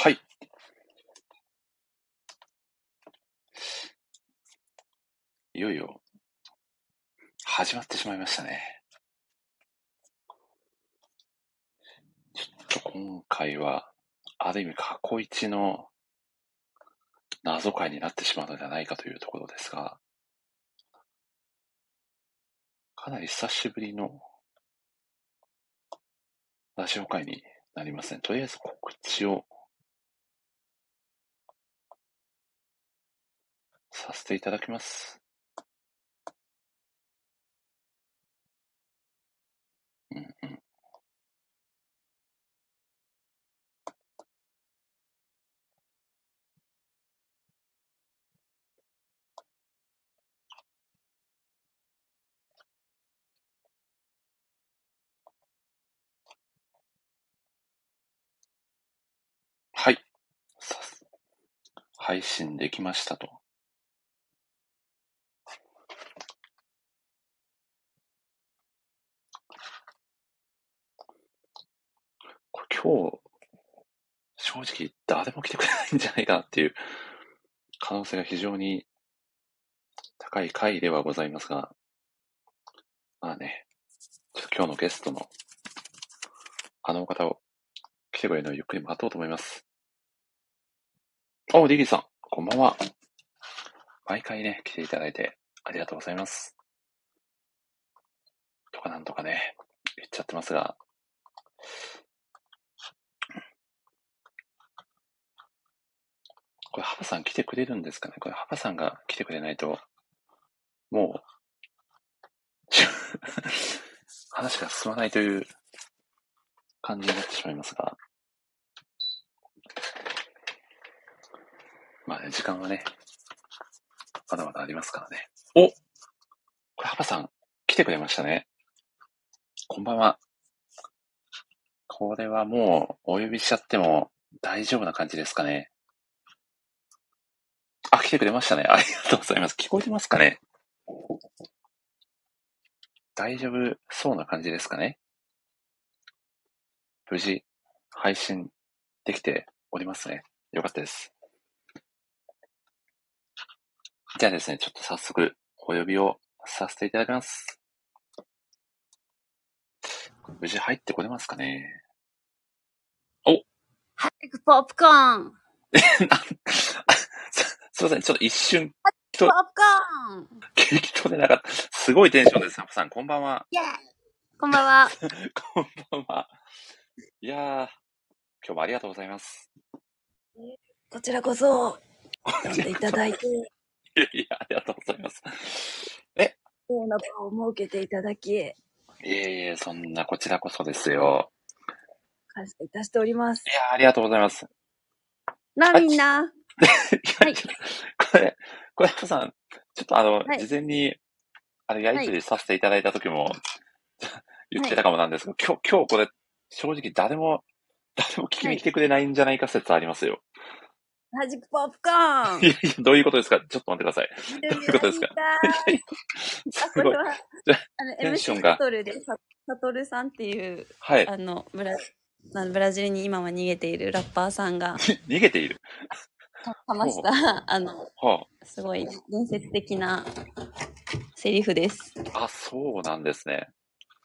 はい。いよいよ、始まってしまいましたね。ちょっと今回は、ある意味過去一の謎解になってしまうのではないかというところですが、かなり久しぶりのラジオ会になりますね。とりあえず告知をさせていただきます。うんうん。はい。配信できましたと。今日、正直誰も来てくれないんじゃないかなっていう可能性が非常に高い回ではございますが、まあね、ちょっと今日のゲストのあの方を来てくれるのをゆっくり待とうと思います。お、リリーさん、こんばんは。毎回ね、来ていただいてありがとうございます。とかなんとかね、言っちゃってますが、これ、ハバさん来てくれるんですかね？これ、ハバさんが来てくれないと、もう 話が進まないという感じになってしまいますが、まあね、時間はね、まだまだありますからね。おこれ、ハバさん、来てくれましたね。こんばんは。これはもう、お呼びしちゃっても大丈夫な感じですかね。あ、来てくれましたね。ありがとうございます。聞こえてますかね？大丈夫そうな感じですかね？無事、配信できておりますね。よかったです。じゃあですね、ちょっと早速、お呼びをさせていただきます。無事入ってこれますかね？おハイクポップコーンすいません、ちょっと一瞬、ポップコーン聞き取れなかった。すごいテンションです、サップさん。こんばんは。こんばんは。こんばんは。いやー、今日もありがとうございます。こちらこそ、呼んでいただいて。いやいや、ありがとうございます。え？場を設けていただき。いえいえ、そんなこちらこそですよ。感謝いたしております。いやありがとうございます。な、みんな。はい。これ、小山さん、ちょっとあの、はい、事前に、あれ、やりとりさせていただいた時も、はい、言ってたかもなんですが、今日、今日これ、正直誰も、誰も聞きに来てくれないんじゃないか説ありますよ。マジックポップコーンいやいや、どういうことですかちょっと待ってください。どういうことですかすごい。あの、テンションが。サトルで、サトルさんっていう、はい。あの、ブラ、ブラジルに今は逃げているラッパーさんが。逃げている話した、あの、はあ、すごい伝説的なセリフです。あ、そうなんですね。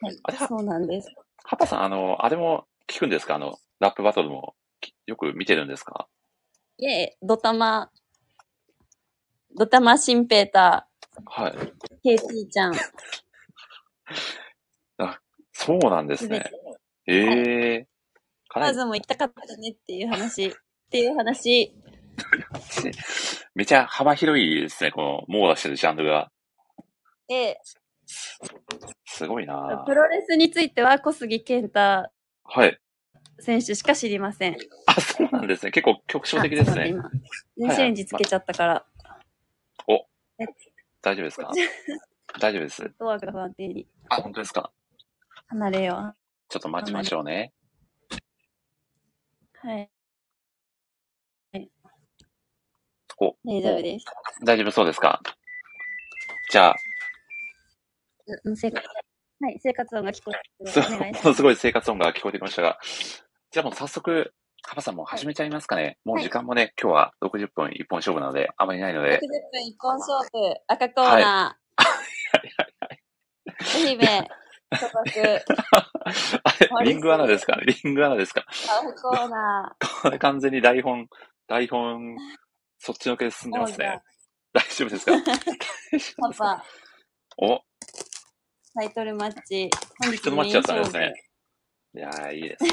はい、あれそうなんです。ハパさん、あの、あれも聞くんですか？あの、ラップバトルもよく見てるんですか？いえ、ドタマ、ドタマシンペーター。はい。ケイティちゃん。あ、そうなんですね。ええー。カズも行きたかったねっていう話、っていう話 めちゃ幅広いですね、この網羅してるジャンルが。ええ。すごいなプロレスについては小杉健太はい。選手しか知りません。あ、そうなんですね。結構局所的ですね。今、電子レンジつけちゃったから。お、大丈夫ですか？大丈夫です。ドアが不安定に。あ、本当ですか？離れよう。ちょっと待ちましょうね。はい。お。大丈夫です。大丈夫そうですか？じゃあ。生活、はい、生活音が聞こえてものすごい生活音が聞こえてきましたが、じゃあもう早速、ハパさんも始めちゃいますかね、はい、もう時間もね、今日は60分一本勝負なので、あまりないので。60分一本勝負、赤コーナー。はい、はいはいはい。愛媛、所属。あれ、リングアナですか？リングアナですか？赤コーナー。こ れ完全に台本、台本、そっちのけで進んでますね。大丈夫ですか？パパ。おタイトルマッチ。タイトルマッチだったんですね。いやー、いいですね。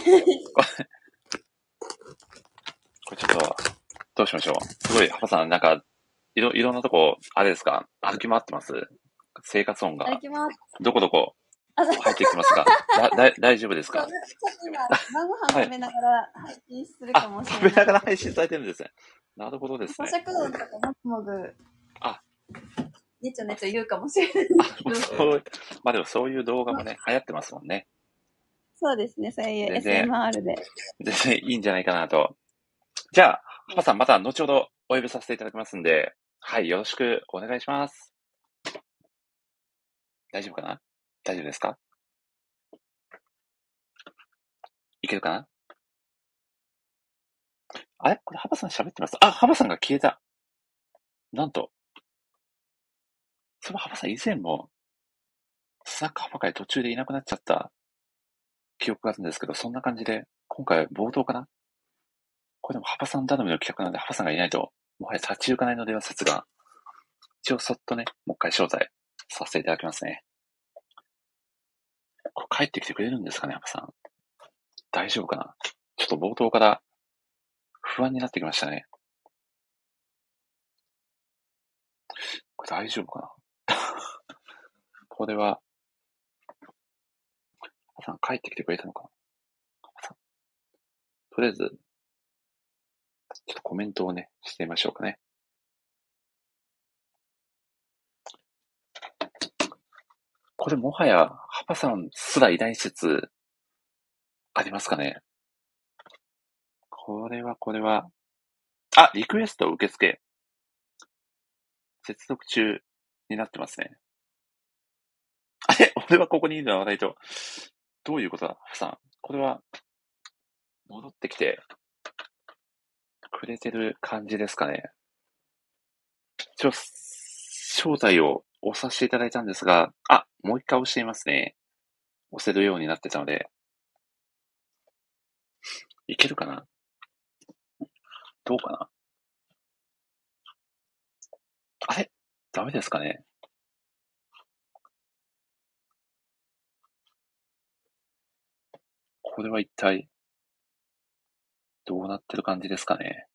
これちょっと、どうしましょう。すごい、ハパさん、なんか、いろ、いろんなとこ、あれですか？歩き回ってます？生活音が。歩き回どこどこ？入ってきますかだだ大丈夫ですか？今、晩ご飯食べながら配信するかもしれない。食べながら配信されてるんですね。なるほどですね。咀嚼音とかもぐもぐ。あ。ねちょねちょ言うかもしれない。あ、そうまあでもそういう動画もね、流行ってますもんね。そうですね、そういう SMR で。全然いいんじゃないかなとじゃあ、ハパさんまた後ほどお呼びさせていただきますんで、はい、よろしくお願いします。大丈夫かな？大丈夫ですか？いけるかな？あれ？これ、ハバさん喋ってます？あ、ハバさんが消えた。なんと。そのハバさん以前も、スナックハバ会途中でいなくなっちゃった記憶があるんですけど、そんな感じで、今回冒頭かな？これでも、ハパさん頼みの企画なんで、ハパさんがいないと、もはや立ち行かないのでは説が、一応そっとね、もう一回招待させていただきますね。これ帰ってきてくれるんですかね、ハパさん。大丈夫かな？ちょっと冒頭から不安になってきましたね。これ大丈夫かな？これは、ハパさん帰ってきてくれたのかな？とりあえず、ちょっとコメントをね、してみましょうかね。これもはや、ハパさんすらいない説、ありますかね？これは、これは。あ、リクエスト受付。接続中になってますね。あれ俺はここにいるのはないと。どういうことだハさん。これは、戻ってきて、くれてる感じですかね。一応、招待を押させていただいたんですが、あ、もう一回押していますね。押せるようになってたので。いけるかな？どうかな？あれ？ダメですかね？これは一体、どうなってる感じですかね？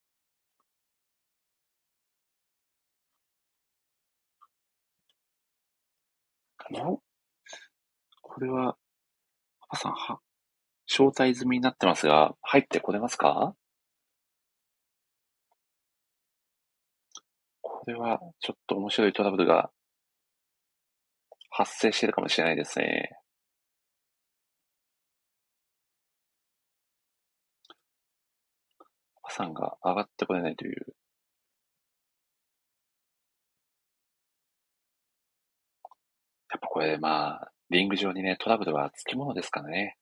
お？これは、パパさん、は、招待済みになってますが、入ってこれますか？れは、ちょっと面白いトラブルが発生してるかもしれないですね。パさんが上がってこれないという。やっぱこれ、まあ、リング上にね、トラブルはつきものですからね。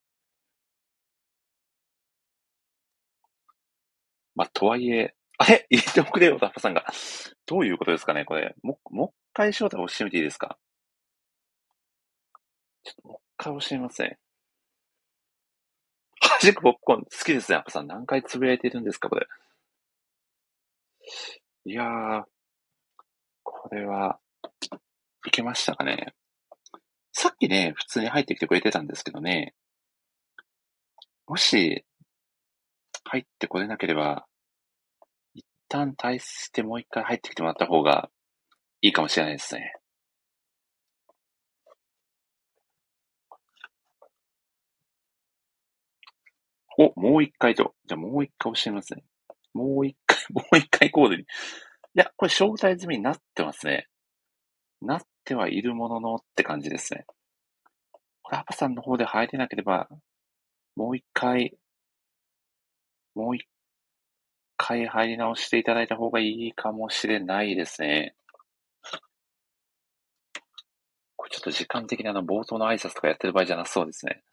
まあ、とはいえ、あれ？入れておくれよ、ダッパさんが。どういうことですかね、これ。も、もう一回招待押してみていいですか？ちょっともう一回押してみますね。はじくポップコーン好きですね、アッパさん。何回つぶやいてるんですか、これ。いやー、これは、いけましたかね。さっきね、普通に入ってきてくれてたんですけどね、もし、入ってこれなければ、旦退出してもう一回入ってきてもらった方がいいかもしれないですね。お、もう一回と。じゃあもう一回押してみますね。もう一回、もう一回コードに。いや、これ招待済みになってますね。なってはいるもののって感じですね。これ、アパさんの方で入れなければ、もう一回、もう一回入り直していただいた方がいいかもしれないですね。これちょっと時間的なあの冒頭の挨拶とかやってる場合じゃなそうですね。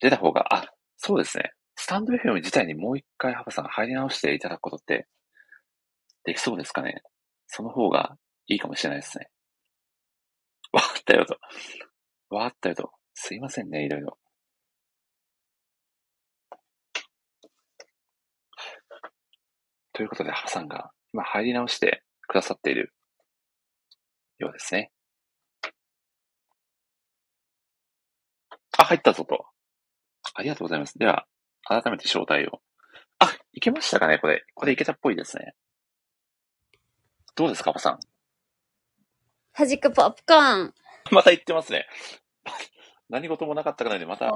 出た方が、あ、そうですね。スタンド FM 自体にもう一回、ハバさん入り直していただくことってできそうですかねその方がいいかもしれないですね。わかったよと。わかったよと。すいませんね、いろいろ。ということで、ハバさんが今入り直してくださっているようですね。あ、入ったぞと。ありがとうございます。では、改めて招待を。あ、いけましたかねこれ。これいけたっぽいですね。どうですか、パさん。はじくポップコーン。また言ってますね。何事もなかったかのように、また、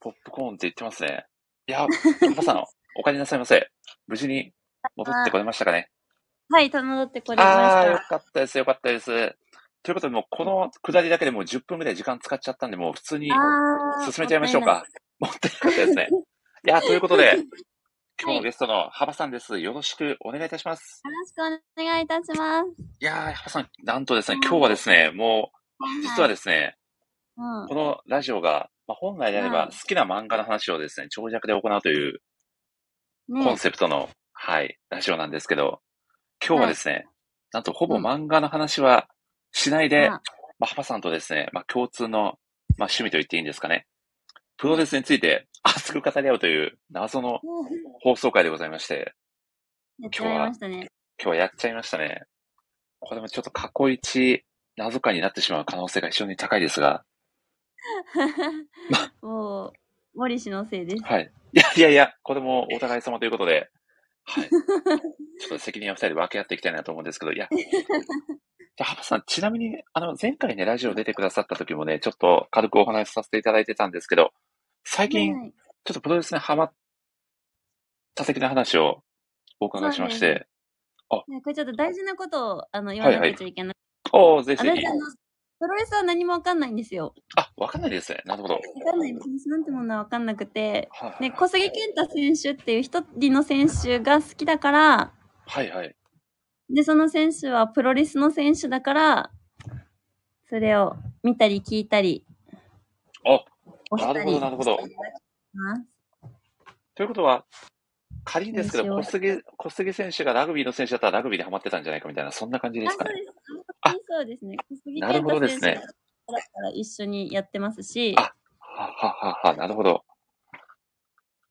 ポップコーンって言ってますね。いや、パパさん、お帰りなさいませ。無事に戻ってこれましたかね。はい、戻ってこれました。ああ、よかったです、よかったです。ということで、もうこの下りだけでもう10分ぐらい時間使っちゃったんで、もう普通に進めちゃいましょうか。もってなかったですね。いや、ということで、今日のゲストの幅さんです。よろしくお願いいたします。よろしくお願いいたします。いやー、幅さん、なんとですね、今日はですね、もう、実はですね、このラジオが、まあ、本来であれば好きな漫画の話をですね、長尺で行うというコンセプトの、はい、ラジオなんですけど、今日はですね、なんとほぼ漫画の話はしないで、まあ、ハパさんとですね、まあ、共通の、まあ、趣味と言っていいんですかね。プロレスについて熱く語り合うという謎の放送回でございまして。今日は、今日はやっちゃいましたね。これもちょっと過去一謎回になってしまう可能性が非常に高いですが。もう、森氏のせいです。はい。いやいやいや、これもお互い様ということで、はい。ちょっと責任を二人で分け合っていきたいなと思うんですけど、いや、じゃあ、ハパさん、ちなみに、あの、前回ね、ラジオ出てくださった時もね、ちょっと軽くお話しさせていただいてたんですけど、最近、はい、ちょっとプロレスにハマった的な話をお伺いしまして。あ、これちょっと大事なことを、あの、言わなきゃいけない。はいはい、おぜひぜひ。プロレスは何もわかんないんですよ。あ、わかんないですね。なるほど。わかんないです。なんてものはわかんなくて、はいはい、ね、小杉健太選手っていう一人の選手が好きだから、はいはい。で、その選手はプロレスの選手だから、それを見たり聞いたり。あ、なるほど、なるほど。ということは、仮にですけど、小杉、小杉選手がラグビーの選手だったらラグビーでハマってたんじゃないかみたいな、そんな感じですかね。あ、そうですね。小杉なるほどですね。だから一緒にやってますし。あ、はははは、なるほど。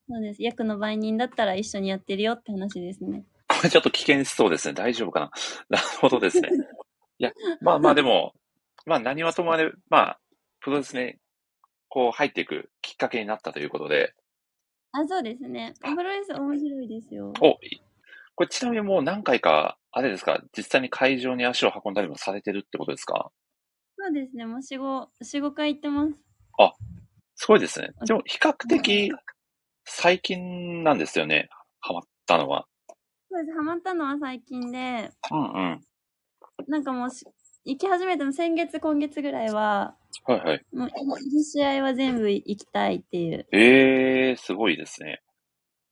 そうです。役の売人だったら一緒にやってるよって話ですね。これちょっと危険しそうですね。大丈夫かな。なるほどですね。いや、まあまあでも、まあ何はともあれ、まあ、プロレスね、こう入っていくきっかけになったということで。あ、そうですね。プロレス面白いですよ。お、これちなみにもう何回か、あれですか、実際に会場に足を運んだりもされてるってことですか？そうですね。もう4、5、4、5回行ってます。あ、すごいですね。でも比較的最近なんですよね。ハマったのは。そうです。ハマったのは最近で、うんうん。なんかもう行き始めても先月、今月ぐらいは、はいはい。もう、いる試合は全部行きたいっていう。ええー、すごいですね。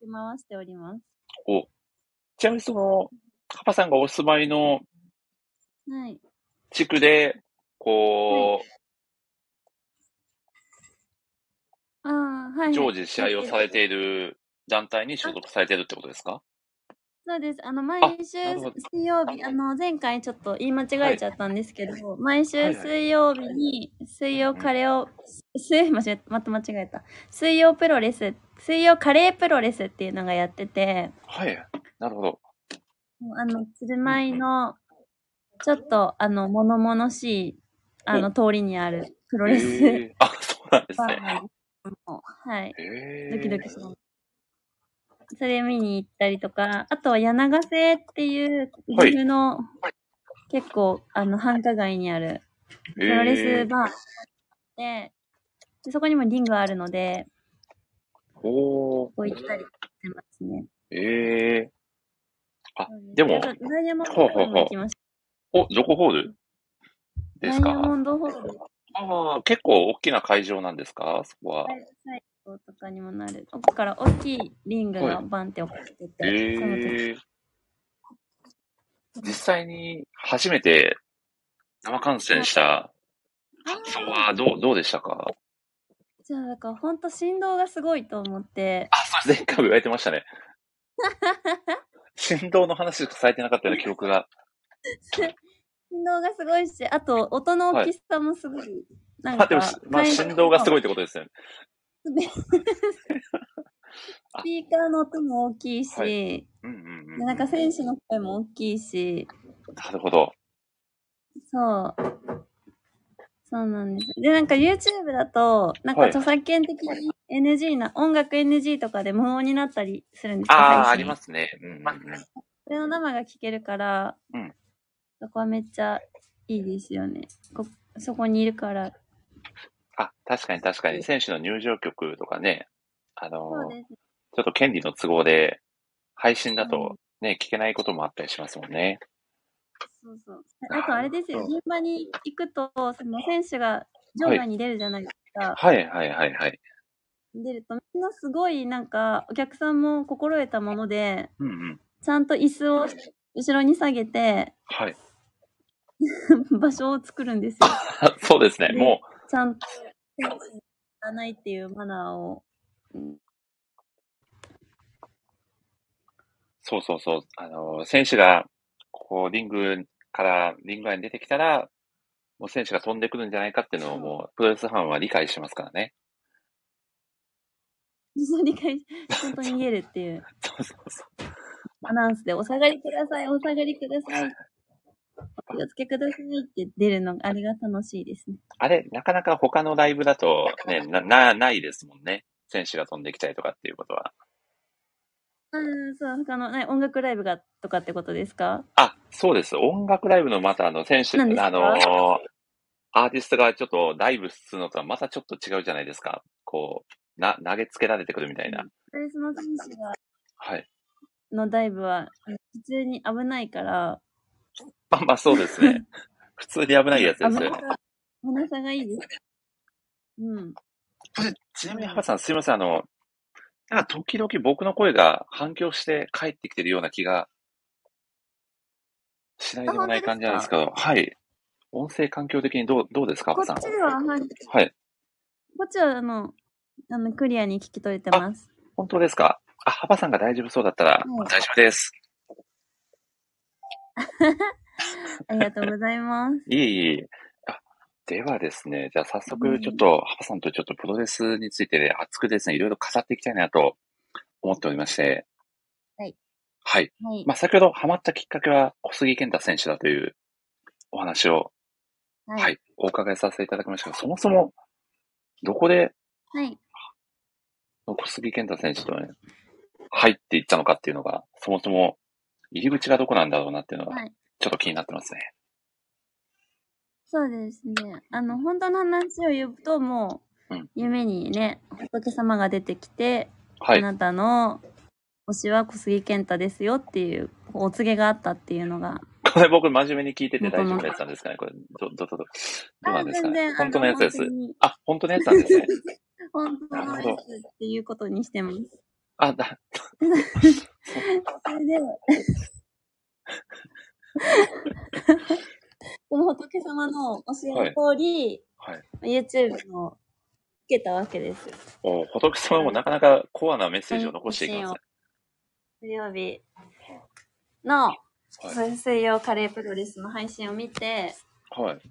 回しております。お、ちなみにその、カパさんがお住まいの、はい。地区で、こう、はい、あはい、常時試合をされている団体に所属されてるってことですか？そうです。あの、毎週水曜日、あの、前回ちょっと言い間違えちゃったんですけど、はい、毎週水曜日に、水曜カレーを、水、間違えた、また間違えた。水曜プロレス、水曜カレープロレスっていうのがやってて、はい。なるほど。あの、鶴舞の、ちょっと、あの、物々しい、あの、通りにあるプロレス。えー、あ、そうなんですね。はい。えー、ドキドキします。それ見に行ったりとか、あとは柳ヶ瀬っていう岐阜の、結構あの繁華街にあるプロレスバーで、でそこにもリングあるので、おこう行ったりしてますね。ええー、あ、でも、ダイヤモンドホールも行きました。お、どこホールですか？ダイヤモンドホール。ああ、結構大きな会場なんですか？そこは。はい、はい。とかにもなる。奥から大きいリングがバンって置かれてて、はい、えー、実際に初めて生観戦した感想はどう、どうでしたか？じゃあ、だから本当振動がすごいと思って。あ、そう、前回も言われてましたね。振動の話しかされてなかったような記憶が。振動がすごいし、あと音の大きさもすごい。なんかまあでも、まあ振動がすごいっい。てことですよね。スピーカーの音も大きいし、はいうんうんうん。でなんか選手の声も大きいし、なるほど。そう。そうなんです。で、なんか YouTube だと、なんかはい著作権的に NG な、音楽 NG とかで無音になったりするんですああ、配信ありますね。うんうんうん。それの生が聞けるから、うんそこはめっちゃいいですよね。こそこにいるから。あ、確かに確かに。選手の入場曲とかね、あのそうです。ちょっと権利の都合で、配信だとね、聞けないこともあったりしますもんね。そうそう。あとあれですよ、うん現場に行くと、その選手が場外に出るじゃないですか。はいはいはいはい。出ると、みんなすごいなんか、お客さんも心得たもので、うんうん。ちゃんと椅子を後ろに下げて、はい。場所を作るんですよ。あ そうですね。でもちゃんと、選手にらないっていうマナーを。そうそうそう。あの、選手が、こう、リングから、リング外に出てきたら、もう選手が飛んでくるんじゃないかっていうのをもう、プロレスファンは理解してますからね。そう理解し、ちゃんと逃げるっていうそうそうそう。アナウンスで、お下がりください、お下がりください。お気をつけくださいって出るのが、あれが楽しいですね。あれ、なかなか他のライブだと、ね、な、な、ないですもんね。選手が飛んできたりとかっていうことは。うん、そう、他の、ね、音楽ライブが、とかってことですか？あ、そうです。音楽ライブのまたあの、選手、あのーアーティストがちょっとライブするのとはまたちょっと違うじゃないですか。こう、な、投げつけられてくるみたいな。プロレスの選手が、はい。のダイブは、普通に危ないから、まあまあそうですね。普通に危ないやつですよね。危なさ、がい。い。です。うん。ちなみに、ハバさん、すい。ません。あの、なんか時々僕の声が反響して帰ってきてるような気がしない。でもない。感じなんですけど、はい。音声環境的にどう、どうですか、ハこバさん。っちは、はい。はい。こっちは、あの、あの、クリアに聞き取れてます。本当ですかあ、ハバさんが大丈夫そうだったら、はい。大丈夫です。ありがとうございます。いえいえ。あ、ではですね、じゃあ早うん速ちょっと、ハバさんとちょっとプロレスについて熱くですね、いろいろ語っていきたいなと思っておりまして。はい。はい。はい。まあ、先ほどハマったきっかけは小杉健太選手だというお話を、ははい、お伺いさせていただきましたが、そもそも、どこではい。小杉健太選手とね、入っていったのかっていうのが、そもそも入り口がどこなんだろうなっていうのがはい、ちょっと気になってますね。そうですね。あの、本当の話を言うと、もううん、夢にね、仏様が出てきて、はい。あなたの推しは小杉健太ですよっていう、お告げがあったっていうのが、これ僕真面目に聞いてて大丈夫なやつなんですかね？これ、ど、ど、ど、ど、どうなんですかね？本当のやつですあ、本当のやつなんですね。本当のやつっていうことにしてます。あ、だ、それで、その仏様の教えの通り、はい。YouTube もつけたわけです。お仏様もなかなかコアなメッセージを残していきますね。水曜日の、はい水曜カレープロレスの配信を見て、はい。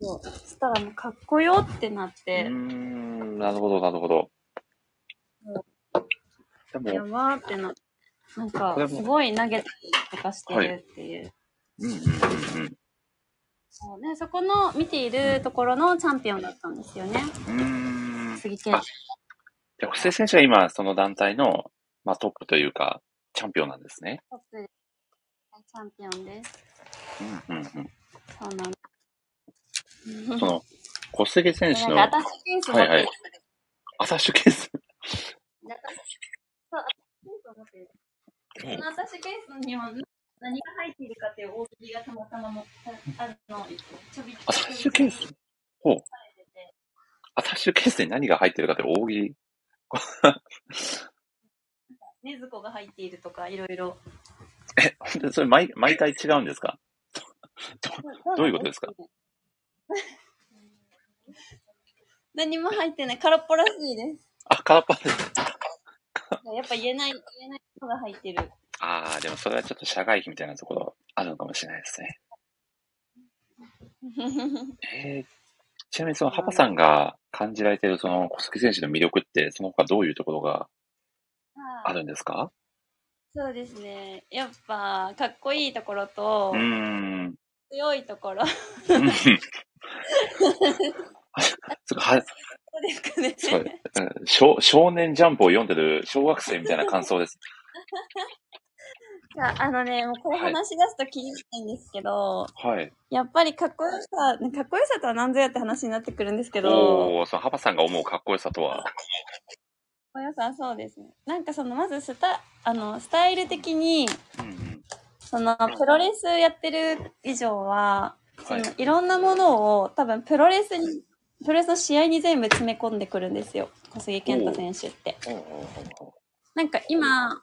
そうそしたらもうかっこよってなっうてー、ん、なるほど、なるほど。でやも、ばーってななんかすごい投げたりとかしてるっていう。うん、うん、うん、そうね、そこの見ているところのチャンピオンだったんですよね。うん。うーん。杉健布施選手が今、その団体の、まあ、トップというか、チャンピオンなんですね。トップでチャンピオンです。うん、うん、そうなんでうん。その、小杉選手の、アタッシュケース。はいはいアタッシュケース。でアタッシュそう、アタッシュケースを持ってる。そのアタッシュケースには何が入っているかっていう大喜利がたまたまもあるの、ちょびっアタッシュケース？ほう。アタッシュケースに何が入ってるかって大喜利？ねずこが入っているとか、いろいろ。え、本当にそれ毎、毎回違うんですか？どどういうことですか？何も入ってない。空っぽらしいです。あ、空っぽです。やっぱ言えない、言えないのが入ってる。ああ、でもそれはちょっと社外費みたいなところあるのかもしれないですね。えー、ちなみにそのハパさんが感じられているその小杉選手の魅力って、その他どういうところがあるんですか？そうですね。やっぱ、かっこいいところとう、ーん。強いところ。はそうですかね。そううん少少年ジャンプを読んでる小学生みたいな感想です。じゃあ、あのね、もうこれはい話し出すときりないんですけど、はい。やっぱりかっこよさ、かっこよさとは何ぞやって話になってくるんですけど、かっおお、そのハパさんが思うかっこよさとは？こよさはそうですね。なんかその、まずスタ、あの、スタイル的に、うんうん。その、プロレスやってる以上は、そはいの、いろんなものを多分プロレスに、プロレスの試合に全部詰め込んでくるんですよ。小杉健太選手って。なんか今、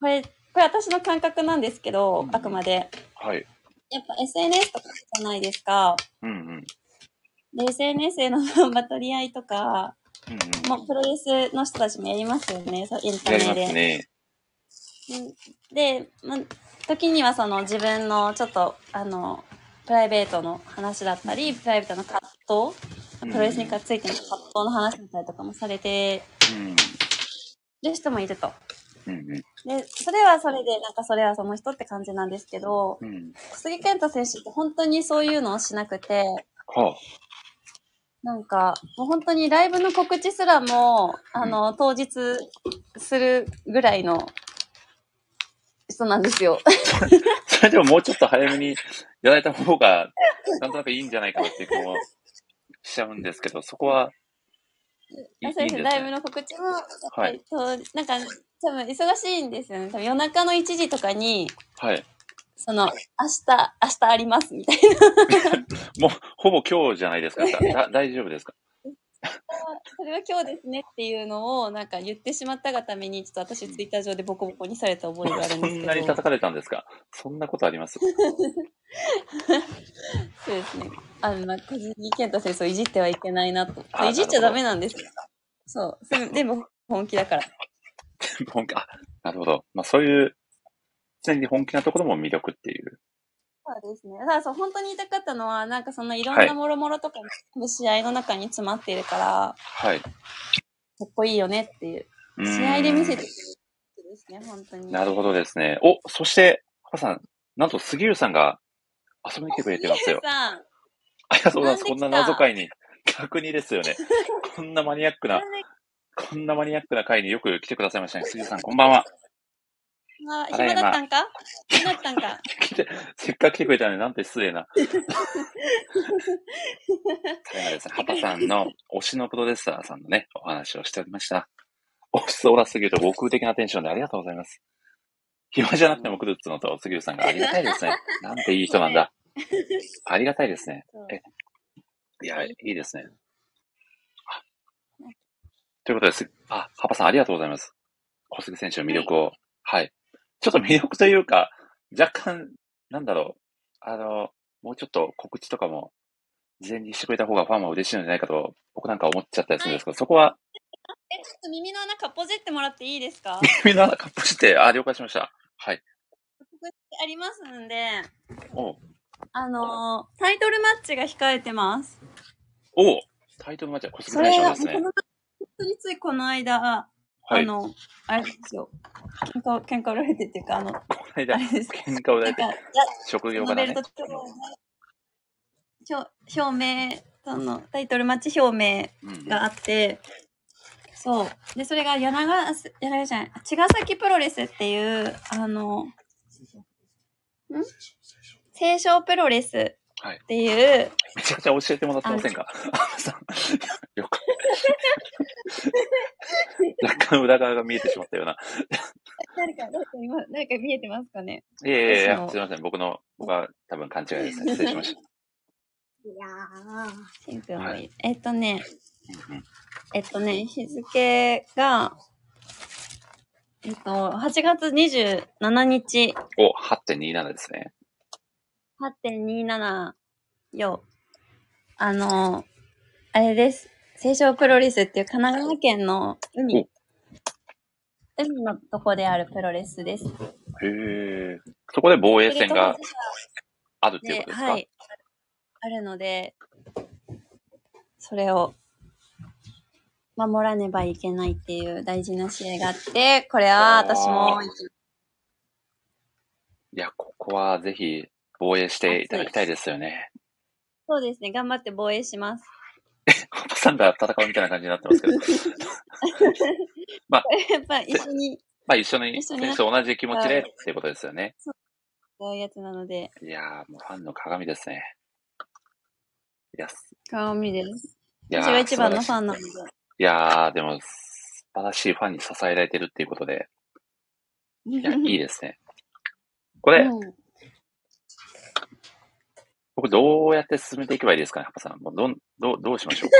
これ、これ私の感覚なんですけど、あくまで。はい。やっぱ SNS とかじゃないですか。うんうん。で、SNS への バトり合いとか、うんうん。もうプロレスの人たちもやりますよね、そうエンタメで。すね。うんで、ま、時にはその自分のちょっと、あの、プライベートの話だったり、プライベートの葛藤、プロレスについての葛藤の話だったりとかもされてうん。る人もいると。で、それはそれで、なんかそれはその人って感じなんですけど、うん。小杉健太選手って本当にそういうのをしなくて、はなんか、もう本当にライブの告知すらも、あの、当日するぐらいの人なんですよ。あ。それでももうちょっと早めにやられた方が、なんとなくいいんじゃないかなっていう気もしちゃうんですけど、そこは、いいいそうですね。ライブの告知も、やっぱり、そうなんか、多分忙しいんですよね。多分夜中の1時とかに、はい。その、明日、明日ありますみたいな。もう、ほぼ今日じゃないですか。大丈夫ですか？それは今日ですねっていうのを、なんか言ってしまったがために、ちょっと私ツイッター上でボコボコにされた覚えがあるんそですけど。んなに叩かれたんですか？そんなことあります？そうですね。あの、まあ小杉健太先生をいじってはいけないなとあ。いじっちゃダメなんですよ。そう。それでも本気だから。本気、あ、なるほど。まあそういう、常に本気なところも魅力っていう。そうですね。ただそう、本当に言いたかったのは、なんかそのいろんはないもろもろとかも試合の中に詰まっているから、はい。かっこいいよねっていう。試合で見せてるですね、本当に。なるほどですね。お、そして、パパさん、なんと杉浦さんが遊びに来てくれてますよ。さん、ありがとうございます。こんな謎会に。逆にですよね。こんなマニアックな、こんなマニアックな会によく来てくださいましたね。杉浦さん、こんばんは。まあ、暇だったんか？暇だったんか？せっかく来てくれたのになんて失礼な。それがですね、ハパさんの推しのプロレスラーさんのね、お話をしておりました。推しそうらすぎると悟空的なテンションでありがとうございます。暇じゃなくても来るっつうのと、杉浦さんがありがたいですね。なんていい人なんだ。ありがたいですね。えいや、いいですね。あということです。あ、ハパさんありがとうございます。小杉選手の魅力を。はい。ちょっと魅力というか、若干、なんだろう。あの、もうちょっと告知とかも、事前にしてくれた方がファンは嬉しいのではないかと、僕なんか思っちゃったりするんですけど、そこは、え、ちょっと耳の穴かっぽじってもらっていいですか？みんなカップして、あ、了解しました。はい。ありますんで、おうあのータイトルマッチが控えてます。おうタイトルマッチは小杉それが、選手ですね。本当についこの間、はい。あの、あれですよ。喧嘩を、喧嘩売られてっていうか、あの、この間、あれです。喧嘩を抱いてなんか、、職業からね。表表明、その、タイトルマッチ表明うんがあって、そう。で、それが柳川、柳川じゃない、茅ヶ崎プロレスっていう、あの、ん？清少プロレスっていう、めちゃくちゃ教えてもらってませんか？さんよく。若干裏側が見えてしまったような。誰か、誰か今、誰か見えてますかね？いやいやいや、すみません。僕の、僕は多分勘違いですね。失礼しました。いやー、シンプルもいい。はいえっとね、えっとね、日付が、えっと、8月27日、お、8.27ですね。8.27よ。あの、あれです。清少プロレスっていう神奈川県の海、海のとこであるプロレスです。へえ。そこで防衛戦があるっていうことですか？はい。あるので、それを守らねばいけないっていう大事な試合があって、これは私も、いや、ここはぜひ防衛していただきたいですよね。そうですね、頑張って防衛します。ハパさんが戦うみたいな感じになってますけど。やっぱ一緒にまあ一緒に、一緒に選手と同じ気持ちでっていうことですよね。やるやつなので、いやー、もうファンの鏡ですね。いや、す鏡です。いやー私が一番のファンなので。いいやー、でも、素晴らしいファンに支えられてるっていうことで、いや、いいですね。これ、うん僕どうやって進めていけばいいですかね、ハパさん。もうどん、どう、どうしましょうか。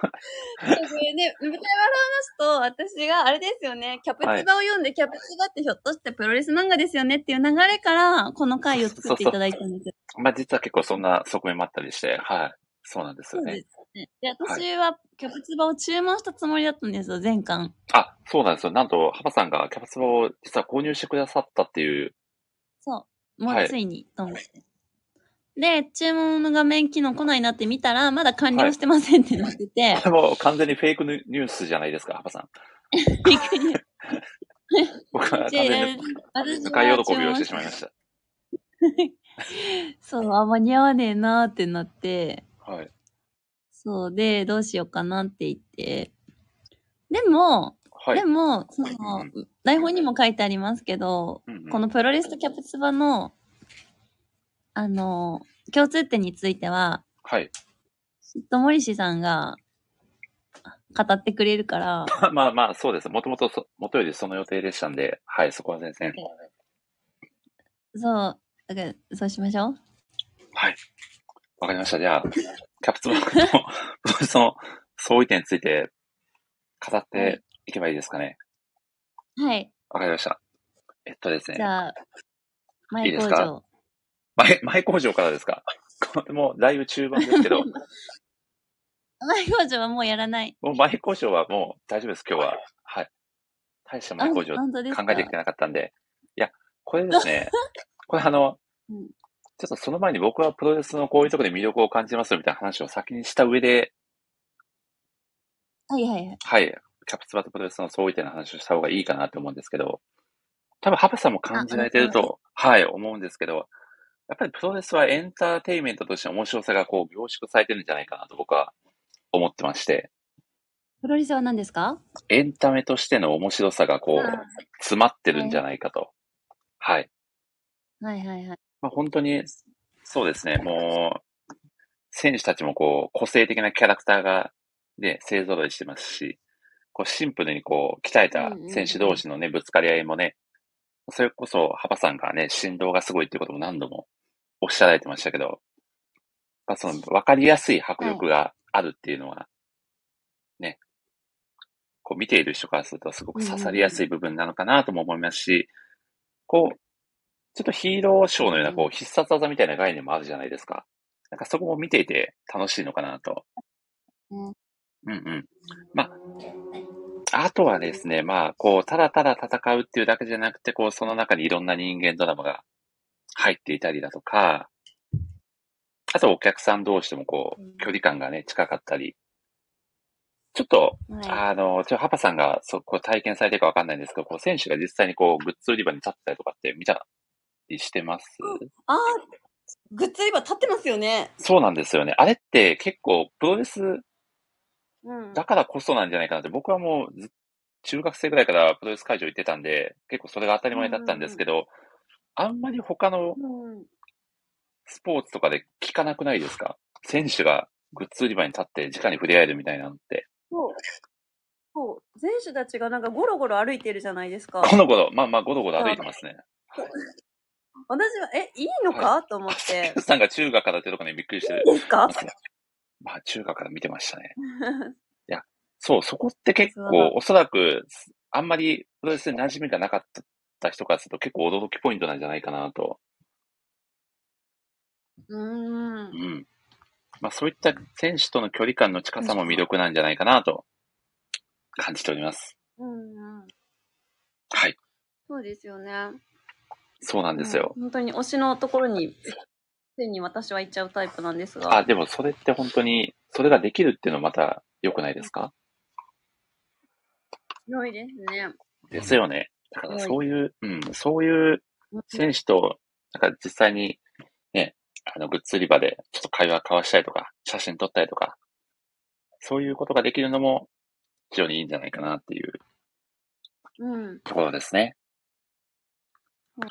これね、舞台裏話すと、私があれですよね、キャプツバを読んで、キャプツバってひょっとしてプロレス漫画ですよねっていう流れから、この回を作っていただいたんですよ。まあ実は結構そんな側面もあったりして、はい。そうなんですよね。そうですね。で、私はキャプツバを注文したつもりだったんですよ、前巻。あ、そうなんですよ。なんと、ハパさんがキャパツバを実は購入してくださったっていう、そう。もはいうついに、と思って。で、注文の画面機能来ないなって見たら、まだ完了してませんってなってて、これ も完全にフェイクニュースじゃないですか、ハパさん。びっくり。僕は完で全に私深いは喜びをしてしまいました。そう、あ、間に合わねえなーってなって、はい。そうで、どうしようかなって言って。でも、はいで。も、そうんの、台本にも書いてありますけど、うんうんこのプロレスとキャプツバの、あの、共通点については、はい。きっと森氏さんが語ってくれるから、まあまあ、そうです。もともとそ、もとよりその予定でしたんで、はい、そこは全然。そう、だから、そうしましょう。はい。わかりました。じゃあ、キャプツバのプロレスの相違点について語っていけばいいですかね。はい。わかりました。えっとですね。じゃあ、前工いいですか？場。前、前工場からですか？こ れもうだいぶ中盤ですけど、前工場はもうやらない。もう前工場はもう大丈夫です、今日は。はい。大した前工場考えてきてなかったんで。いや、これですね、これあの、うんちょっとその前に僕はプロレスのこういうところで魅力を感じますみたいな話を先にした上で、はいはいはい。はい、キャプツバとプロレスの相違点の話をした方がいいかなと思うんですけど、多分ハパさんも感じられてると、はい、思うんですけど、やっぱりプロレスはエンターテインメントとして面白さがこう凝縮されてるんじゃないかなと僕は思ってまして、プロレスは何ですか？エンタメとしての面白さがこう、あ詰まってるんじゃないかと。はい。はいはいはい。まあ、本当に、そうですね、もう、選手たちもこう、個性的なキャラクターが、ね、勢揃いしてますし、こう、シンプルにこう、鍛えた選手同士のね、ぶつかり合いもね、それこそ、ハパさんがね、振動がすごいっていうことも何度もおっしゃられてましたけど、まあ、その、わかりやすい迫力があるっていうのは、ね、こう、見ている人からするとすごく刺さりやすい部分なのかなとも思いますし、こう、ちょっとヒーローショーのような、こう、必殺技みたいな概念もあるじゃないですか。なんかそこも見ていて楽しいのかなと。うんうんうん。まあ、あとはですね、まあ、こう、ただただ戦うっていうだけじゃなくて、こう、その中にいろんな人間ドラマが入っていたりだとか、あとお客さん同士でもこうんう、距離感がね、近かったり、ちょっと、はあの、ちょ、ハパさんが、そう、こう体験されてるかわかんないんですけど、こう、選手が実際にこう、グッズ売り場に立ってたりとかって見たりしてます？い。ああ、グッズ売り場立ってますよね。そうなんですよね。あれって結構、プロレスうん。だからこそなんじゃないかなって、僕はもうず、中学生ぐらいからプロレス会場行ってたんで、結構それが当たり前だったんですけど、あんまり他のうん。スポーツとかで聞かなくないですか？選手がグッズ売り場に立って直に触れ合えるみたいなのって。そう。そう。選手たちがなんかゴロゴロ歩いてるじゃないですか。ゴロゴロ、まあまあゴロゴロ歩いてますね。私は、え、いいのか、と思って。ス さんが中学からってところにびっくりしてるいいですか？まあ中学から見てましたね。そう、そこって結構、おそらく、あんまりプロレスで馴染みがなかった人からすると結構驚きポイントなんじゃないかなと。うーんう。ん。まあそういった選手との距離感の近さも魅力なんじゃないかなと感じております。うんうん。はい。そうですよね。そうなんですよ。うん本当に推しのところに、手に私は行っちゃうタイプなんですが。あ、でもそれって本当に、それができるっていうのまた良くないですか？良いですね。ですよね。だからそういう、うん、そういう選手と、なんか実際に、ね、あの、グッズ売り場でちょっと会話交わしたりとか、写真撮ったりとか、そういうことができるのも非常にいいんじゃないかなっていううん。ところですねうん。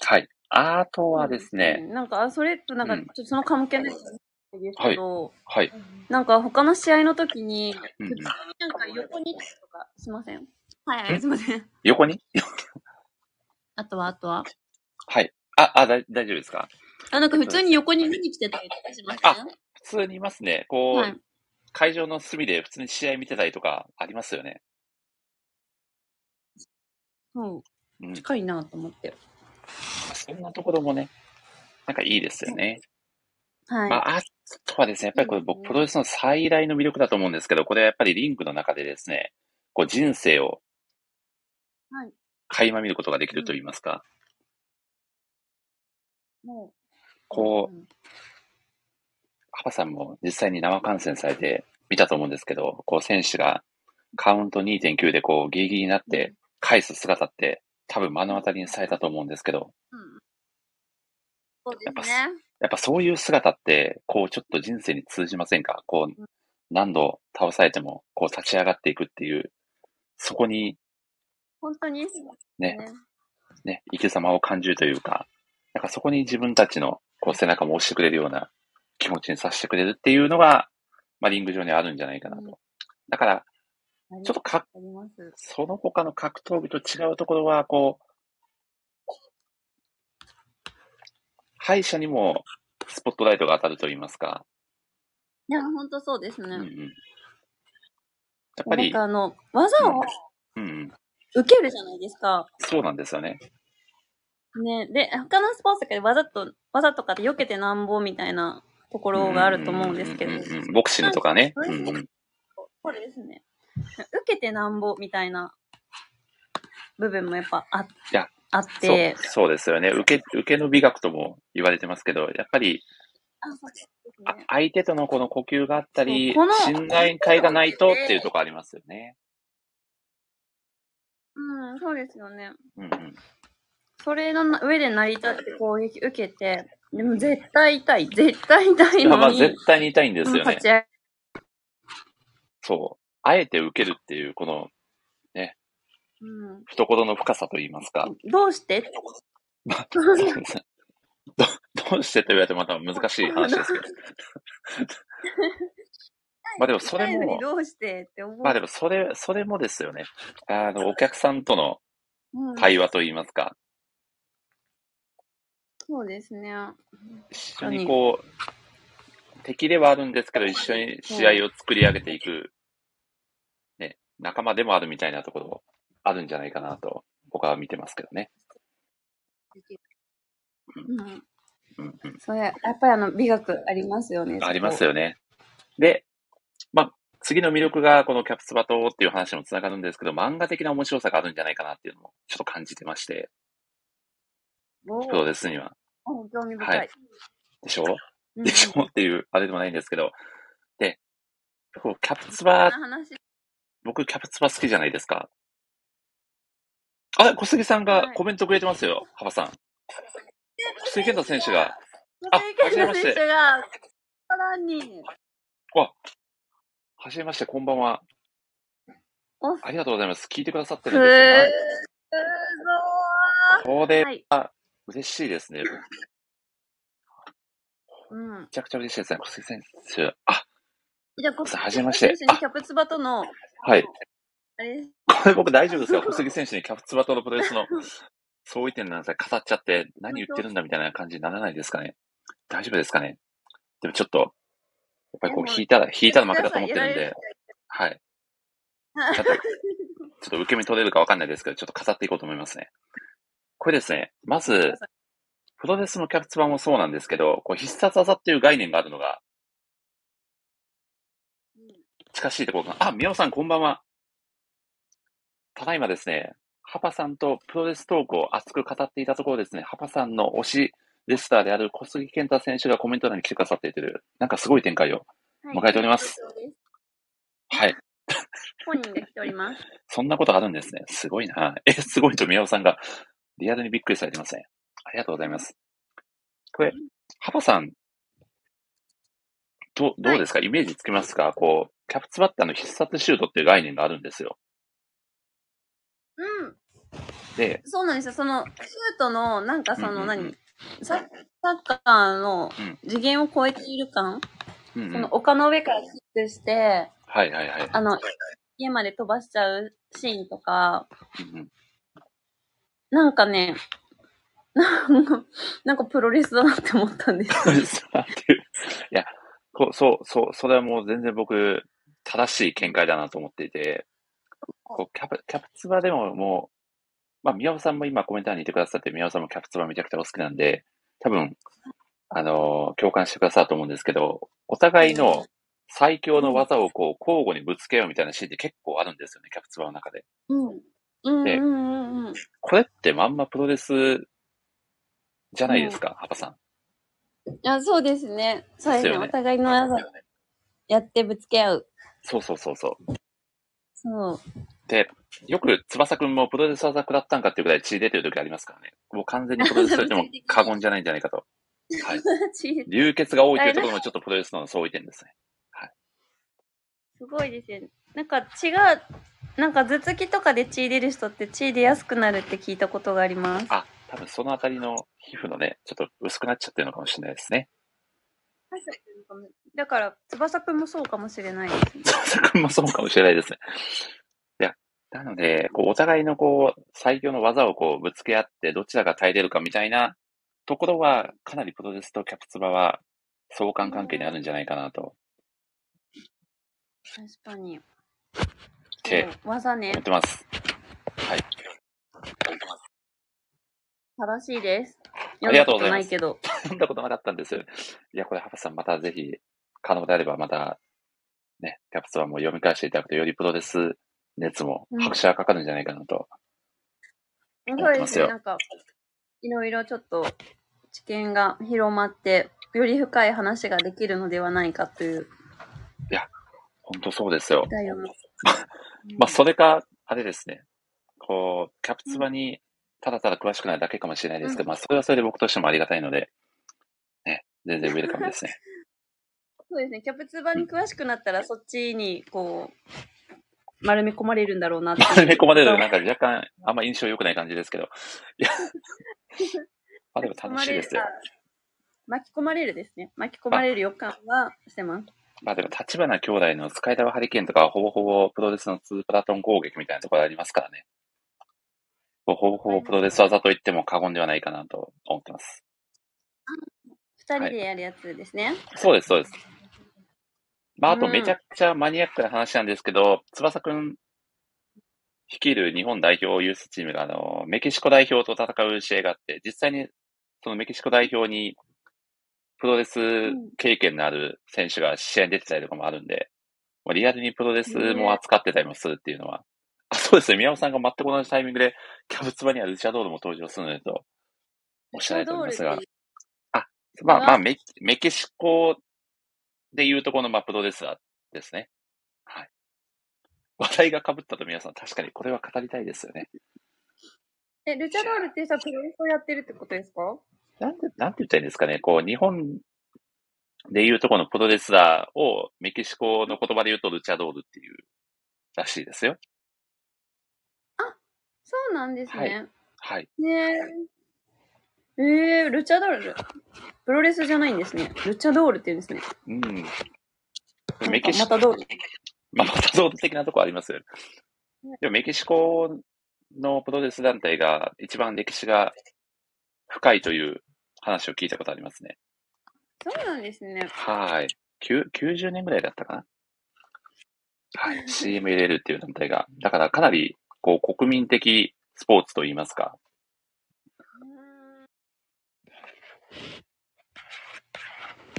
はい。あとはですね、うん。なんか、それとなんか、うんちょっとその関係ないですけど、はい。なんか他の試合の時に、うん普通になんか横にとかしません？はいはい、すいません。横に？あとは、あとは。はい。あ、あ、だ大丈夫ですか？あ、なんか普通に横に見に来てたりとかしません？あ普通にいますね。こう、はい。会場の隅で普通に試合見てたりとかありますよね。うん。うん。近いなと思って。そんなところもね、なんかいいですよね。はい。まあ、あとはですね、やっぱりこれ僕、プロレスの最大の魅力だと思うんですけど、これはやっぱりリングの中でですね、こう人生をはい。垣間見ることができると言いますか、もう。こう、んハバさんも実際に生観戦されて見たと思うんですけど、こう選手がカウント2.9でこうギリギリになって返す姿って多分目の当たりにされたと思うんですけど、うん。そうやっぱですね。やっぱそういう姿って、こうちょっと人生に通じませんか？こう、何度倒されても、こう立ち上がっていくっていう、そこに本当にね、ね、生き様を感じるというか、なんかそこに自分たちのこう背中も押してくれるような気持ちにさせてくれるっていうのが、まあリング上にあるんじゃないかなうんと。だから、ちょっとか。その他の格闘技と違うところは、こう、敗者にもスポットライトが当たると言いますか、いや、本当そうですね。うんうん、やっぱなんり、かあの、技をうんうん、受けるじゃないですか。そうなんですよね。ね。で、他のスポーツとかでわざと、わざとかで避けてなんぼみたいなところがあると思うんですけど。ボクシングとかね。そうですね。受けてなんぼみたいな部分もやっぱあやあっそうて。そうですよね。受け、受けの美学とも言われてますけど、やっぱり、あね相手とのこの呼吸があったり信頼会がないとっていうところありますよね。うん、そうですよね。うんうん。それの上で成り立って攻撃受けて、でも絶対痛い、絶対痛いいやまあのに、絶対に痛いんですよねそう。あえて受けるっていう、このうん、懐の深さと言いますか。どうして？ど どうしてと言われてもまた難しい話ですけど。まあでもそれも痛いのに、どうしてって思う。まあでもそれ、それもですよね。あの、お客さんとのうん会話と言いますか。そうですね。一緒にこう、敵ではあるんですけど、一緒に試合を作り上げていく、ね、仲間でもあるみたいなところ、あるんじゃないかなと、僕は見てますけどね。うん。うんうん、それ、やっぱりあの、美学ありますよね。ありますよ。よね。で、まあ、次の魅力がこのキャプツバトっていう話にもつながるんですけど、漫画的な面白さがあるんじゃないかなっていうのもちょっと感じてまして、おプロレスには。お興味深い。はいでしょ？うんでしょ？っていう、あれでもないんですけど、で、こうキャプツバ僕、キャプツバ好きじゃないですか。あ、小杉さんがコメントくれてますよ、幅さん。小杉健太選手が、あ小杉健太選手が、さらに、はじめまして、こんばんは。おありがとうございます。聞いてくださってするんですよね。ごこれ嬉しいですね。めうん。ちゃくちゃ嬉しいですね、小杉選手。あ、じゃあ、こはじめまして。キャプツバとの、はい。あれ、これ僕大丈夫ですか小杉選手にキャプツバトのプロレスの相違点なんですか語っちゃって何言ってるんだみたいな感じにならないですかね。大丈夫ですかね。でもちょっと、やっぱりこう引いたら、引いたら負けだと思ってるんで、はい。ちょっと、ちょっと受け身取れるかわかんないですけど、ちょっと語っていこうと思いますね。これですね、まず、プロレスのキャプツバもそうなんですけど、こう必殺技っていう概念があるのが、近しいところが、あ、宮尾さんこんばんは。ただいまですね、ハパさんとプロレストークを熱く語っていたところですね、ハパさんの推しレスターである小杉健太選手がコメント欄に来てくださっている、なんかすごい展開を迎えております。はい。本人が来ております。そんなことあるんですね。すごいな。え、すごいと宮尾さんがリアルにびっくりされてますね。ありがとうございます。これ、ハパさん、どどうですか、はい、イメージつきますか？こう、キャプツバッターの必殺シュートっていう概念があるんですよ。うん。で、そうなんですよ。その、シュートの、なんかその何、サッカーの次元を超えている感、うんうん、その丘の上からキックして、はいはいはい。あの、家まで飛ばしちゃうシーンとか、うんうん、なんかね、なんかプロレスだなって思ったんです。プロレスだっていう。いや、こそう、そう、それはもう全然僕、正しい見解だなと思っていて、こうキャプ、キャプツバでももう、まあ、宮尾さんも今コメント欄にいてくださって、宮尾さんもキャプツバめちゃくちゃお好きなんで、多分、あのー、共感してくださると思うんですけど、お互いの最強の技をこう交互にぶつけようみたいなシーンって結構あるんですよね、キャプツバの中で。うん。で、これってまんまプロレスじゃないですか、ハパさん。あそうですね。そうですね。お互いの技やってぶつけ合う。そうそうそうそう。そう。で、よく翼くんもプロレス技食らったんかっていうぐらい血出てる時ありますからね。もう完全にプロレスと言っても 過言じゃないんじゃないかと。はい。流血が多いというところもちょっとプロレスの相違点ですね。はい。すごいですよね。なんか血が、なんか頭突きとかで血出る人って血出やすくなるって聞いたことがあります。あ、多分そのあたりの皮膚のね、ちょっと薄くなっちゃってるのかもしれないですね。だから、翼くんもそうかもしれないですね。翼くんもそうかもしれないですね。いや、なので、こう、お互いのこう、最強の技をこう、ぶつけ合って、どちらが耐えれるかみたいなところは、かなりプロレスとキャプツバは相関関係にあるんじゃないかなと。確かに。って、技ね。思ってます。はい。正しいです。ありがとうございます。読んだことなかったんです。いや、これ、ハパさん、またぜひ、可能であれば、また、ね、キャプツバも読み返していただくと、よりプロレス熱も拍車がかかるんじゃないかなとそうですね、なんか、いろいろちょっと知見が広まって、より深い話ができるのではないかという。いや、本当そうですよ。まあ、それか、あれですね。こう、キャプツバにただただ詳しくないだけかもしれないですけど、うん、まあ、それはそれで僕としてもありがたいので、ね、全然ウェルカムですね。そうですね。キャプツバに詳しくなったら、そっちに、こう、丸め込まれるんだろうなって。丸め込まれる、なんか若干、あんま印象良くない感じですけど。いや、まあでも楽しいですよ。巻き込まれるですね。巻き込まれる予感はしてます。まあでも、立花兄弟のスカイダーハリケーンとかはほぼほぼプロレスの2プラトン攻撃みたいなところありますからね。ほぼほぼプロレス技と言っても過言ではないかなと思ってます。二人でやるやつですね、はい、そうです、そうです。まあ、あとめちゃくちゃマニアックな話なんですけど、翼くん率いる日本代表ユースチームが、あの、メキシコ代表と戦う試合があって、実際にそのメキシコ代表にプロレス経験のある選手が試合に出てたりとかもあるんで、もうリアルにプロレスも扱ってたりもするっていうのは、あそうですね、宮尾さんが全く同じタイミングで、キャブツバにはルチャドールも登場するのでと、おっしゃられておりますが、あ、まあまあメ、メキシコでいうとこの、まあ、プロレスラーですね。はい。話題が被ったと皆さん、確かにこれは語りたいですよね。え、ルチャドールってさ、プロレスをやってるってことですか？なんて、なんて言ったらいいんですかね。こう、日本でいうとこのプロレスラーをメキシコの言葉で言うとルチャドールっていうらしいですよ。あ、そうなんですね。はい。はい、ねえ。えー、ルチャドール。プロレスじゃないんですね。ルチャドールって言うんですね。うん。メキシコ。マタドール。まあ、マタドール的なとこありますよ。でもメキシコのプロレス団体が一番歴史が深いという話を聞いたことありますね。そうなんですね。はい。90年ぐらいだったかな。はい。CM 入れるっていう団体が。だからかなり、こう、国民的スポーツといいますか。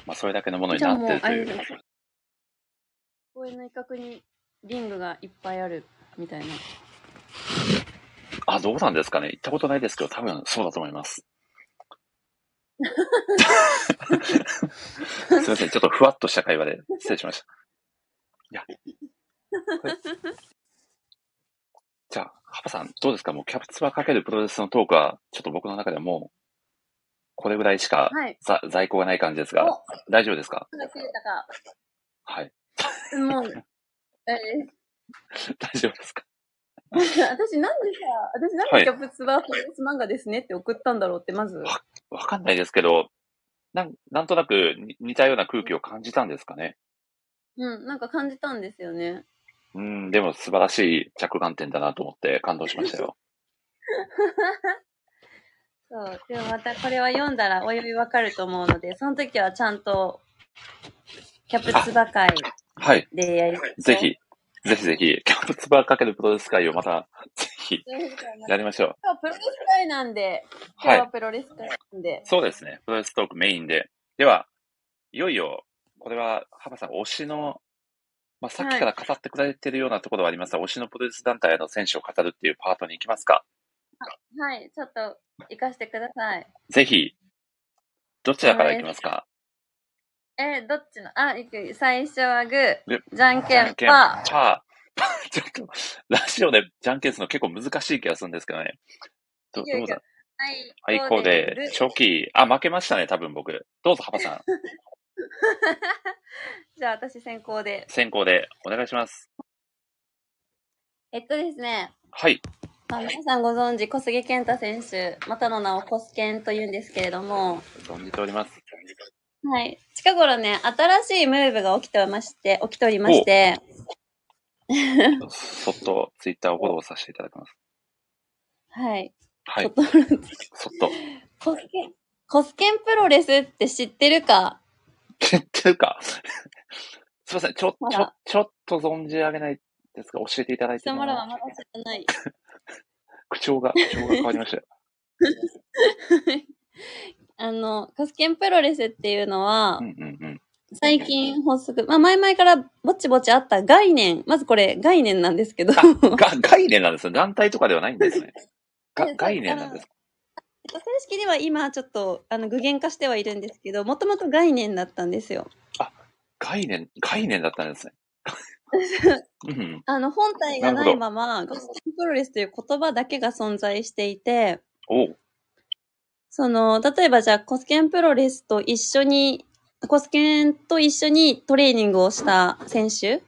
まあ、それだけのものになってるという。公園の一角にリングがいっぱいあるみたいな。あ、どうなんですかね。行ったことないですけど、多分そうだと思います。すいません。ちょっとふわっとした会話で失礼しました。いや。じゃあ、ハパさん、どうですか？もうキャプツバかけるプロレスのトークは、ちょっと僕の中ではもう、これぐらいしか、はい。ざ在庫がない感じですが、お、大丈夫ですか？はい。もう、え大丈夫ですか？ー 私なんでさ、私なんはいでキャプツバープロレス漫画ですねって送ったんだろうって、まず。わかんないですけど、なんなんとなくに似たような空気を感じたんですかね？うん、なんか感じたんですよね。うん、でも素晴らしい着眼点だなと思って感動しましたよ。そう。でもまたこれは読んだらおよびわかると思うので、その時はちゃんと、キャプツバ会はい。でやりましょうぜ。ひ、ぜひぜひ、キャプツバーかけるプロレス会をまた、ぜひ、やりましょう。今日はプロレス会なんで、今は日はいプロレス会なんで。そうですね。プロレストークメインで。では、いよいよ、これは、ハバさん、推しの、まあ、さっきから語ってくれてるようなところはありますが、推しのプロレス団体の選手を語るっていうパートに行きますか？はい、ちょっと、行かせてください。ぜひ、どちらから行きますか？えーどっちの、あ、いく、最初はグー、グじゃんけんじゃんけん、パパー。ちょっと、ラジオでじゃんけんするの結構難しい気がするんですけどね。どどうぞ。ー。はい、はい、こうで、初期、あ、負けましたね、多分僕。どうぞ、ハバさん。じゃあ私先行で。先行でお願いします。えっとですね、はい。まあ、皆さんご存知、小杉健太選手、またの名をコスケンと言うんですけれども、存じております。はい。近頃ね、新しいムーブが起きてまして、起きておりまして、そっとツイッターをフォローさせていただきます。はい。はい。ちょっと、そっと。コスケン、コスケンプロレスって知ってるか？知ってるか？すいません、ちょ、ちょちょっと存じ上げないですが、教えていただいても貴様らはまだ知らない。口調が、口調が変わりましたよ。あの、コスケンプロレスっていうのはう、んうんうん。最近発足、まあ前々からぼちぼちあった概念、まずこれ概念なんですけど、概念なんですよ。団体とかではないんですね。概念なんです。えっと正式には今ちょっとあの具現化してはいるんですけど、もともと概念だったんですよ。概念、概念だったんですね。うん。あの本体がないまま、コスケンプロレスという言葉だけが存在していて。その、例えばじゃあコスケンプロレスと一緒に、コスケンと一緒にトレーニングをした選手。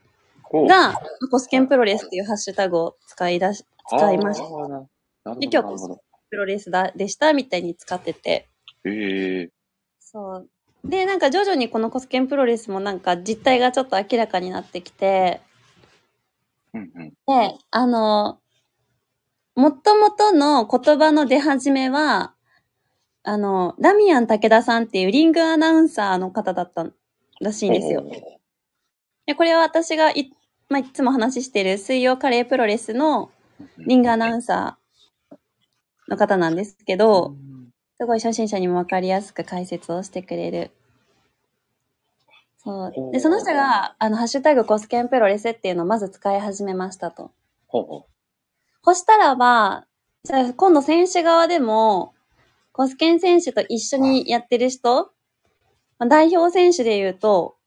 が、コスケンプロレスっていうハッシュタグを使い出し、使いました。で今日なるほど。プロレスだ、でしたみたいに使ってて。ええそう。で、なんか徐々にこのコスケンプロレスもなんか実態がちょっと明らかになってきて、うんうん。で、あの、もともとの言葉の出始めは、あの、ダミアン武田さんっていうリングアナウンサーの方だったらしいんですよ。で、これは私がい、まあ、いつも話してる水曜カレープロレスのリングアナウンサーの方なんですけど、すごい初心者にもわかりやすく解説をしてくれる。そう。で、その人が、あの、ハッシュタグコスケンプロレスっていうのをまず使い始めましたと。ほうほそしたらば、じゃあ今度選手側でも、コスケン選手と一緒にやってる人、まあ代表選手で言うと、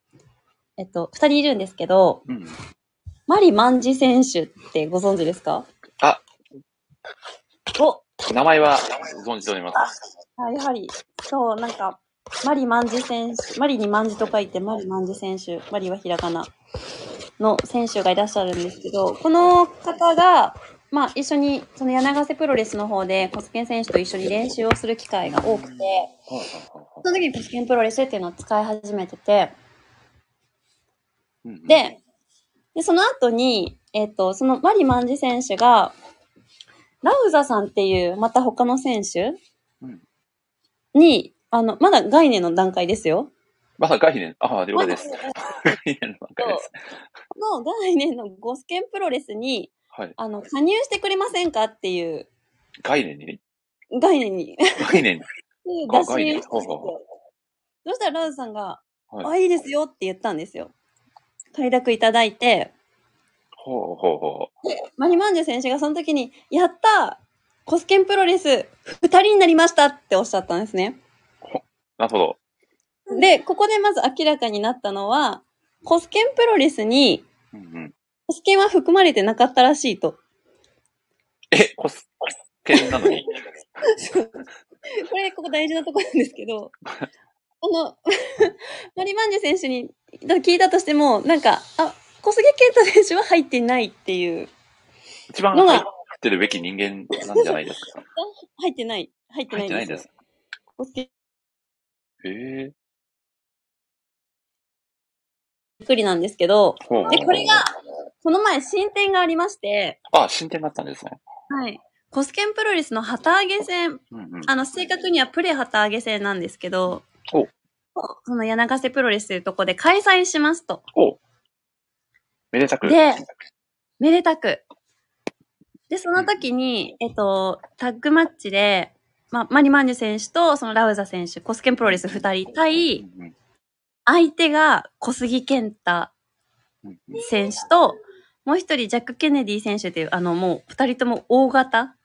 えっと、二人いるんですけど、う。うん。マリマンジ選手ってご存知ですか？あ、お名前は存じております。あ、やはり、そう、なんか、マリマンジ選手、マリにマンジと書いて、マリマンジ選手、マリはひらがなの選手がいらっしゃるんですけど、この方が、まあ一緒に、その柳瀬プロレスの方で、コスケン選手と一緒に練習をする機会が多くて、その時にコスケンプロレスっていうのを使い始めてて、で、で、その後に、えっ、と、そのマリマンジ選手が、ラウザさんっていう、また他の選手？うん。に、あの、まだ概念の段階ですよ。まだ概念、ああ、了解です。概念の段階です。の概念のゴスケンプロレスに、はい。あの、加入してくれませんかっていう。概念に？概念に。概念。打あ概念。診しそしたらラウズさんが、はい。あ、いいですよって言ったんですよ。快諾いただいて、ほうほうほう。マリマンジュ選手がその時に、やったコスケンプロレス二人になりましたっておっしゃったんですね。なるほど。で、ここでまず明らかになったのは、コスケンプロレスに、うんうん、コスケンは含まれてなかったらしいと。え、コス、コスケなのに？これ、ここ大事なところなんですけど、あの、マリマンジュ選手に聞いたとしても、なんか、あ、小菅健太選手は入ってないっていう。一番入ってるべき人間なんじゃないですか？入ってない。入ってないです。入ってないです。小菅。へえ。びっくりなんですけど、で、これが、この前進展がありまして。あ、進展があったんですね。はい。コスケンプロレスの旗揚げ戦、うんうん、あの、正確にはプレ旗揚げ戦なんですけど、おその柳ヶ瀬プロレスというところで開催しますと。おめでたく。で、めでたく。で、その時に、えっと、タッグマッチで、ま、マリマンジュ選手と、そのラウザ選手、コスケンプロレス二人対、相手が小杉健太選手と、もう一人ジャック・ケネディ選手っていう、あの、もう二人とも大型。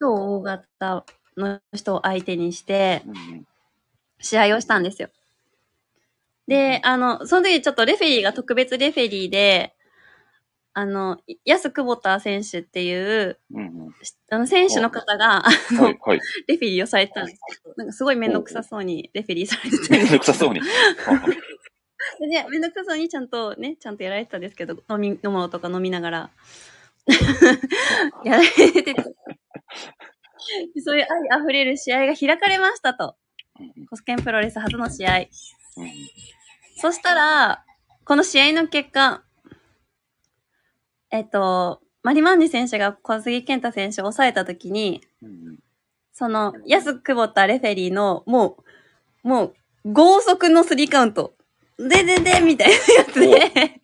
超大型の人を相手にして、試合をしたんですよ。で、あの、その時ちょっとレフェリーが特別レフェリーで、あの、安久保田選手っていう、うんうん、あの、選手の方が、あの、はい。はい、レフェリーをされてたんです。けど、なんかすごいめんどくさそうにレフェリーされてためんどくさそうに。で、めんどくさそうにちゃんとね、ちゃんとやられてたんですけど、飲み、飲もうとか飲みながら、やられてて、そういう愛溢れる試合が開かれましたと。コスケンプロレス初の試合。うん、そしたら、この試合の結果、えっと、マリマンジ選手が小杉健太選手を抑えたときに、うん、その、安久保田レフェリーの、もう、もう、豪速のスリーカウント。ででで、みたいなやつで。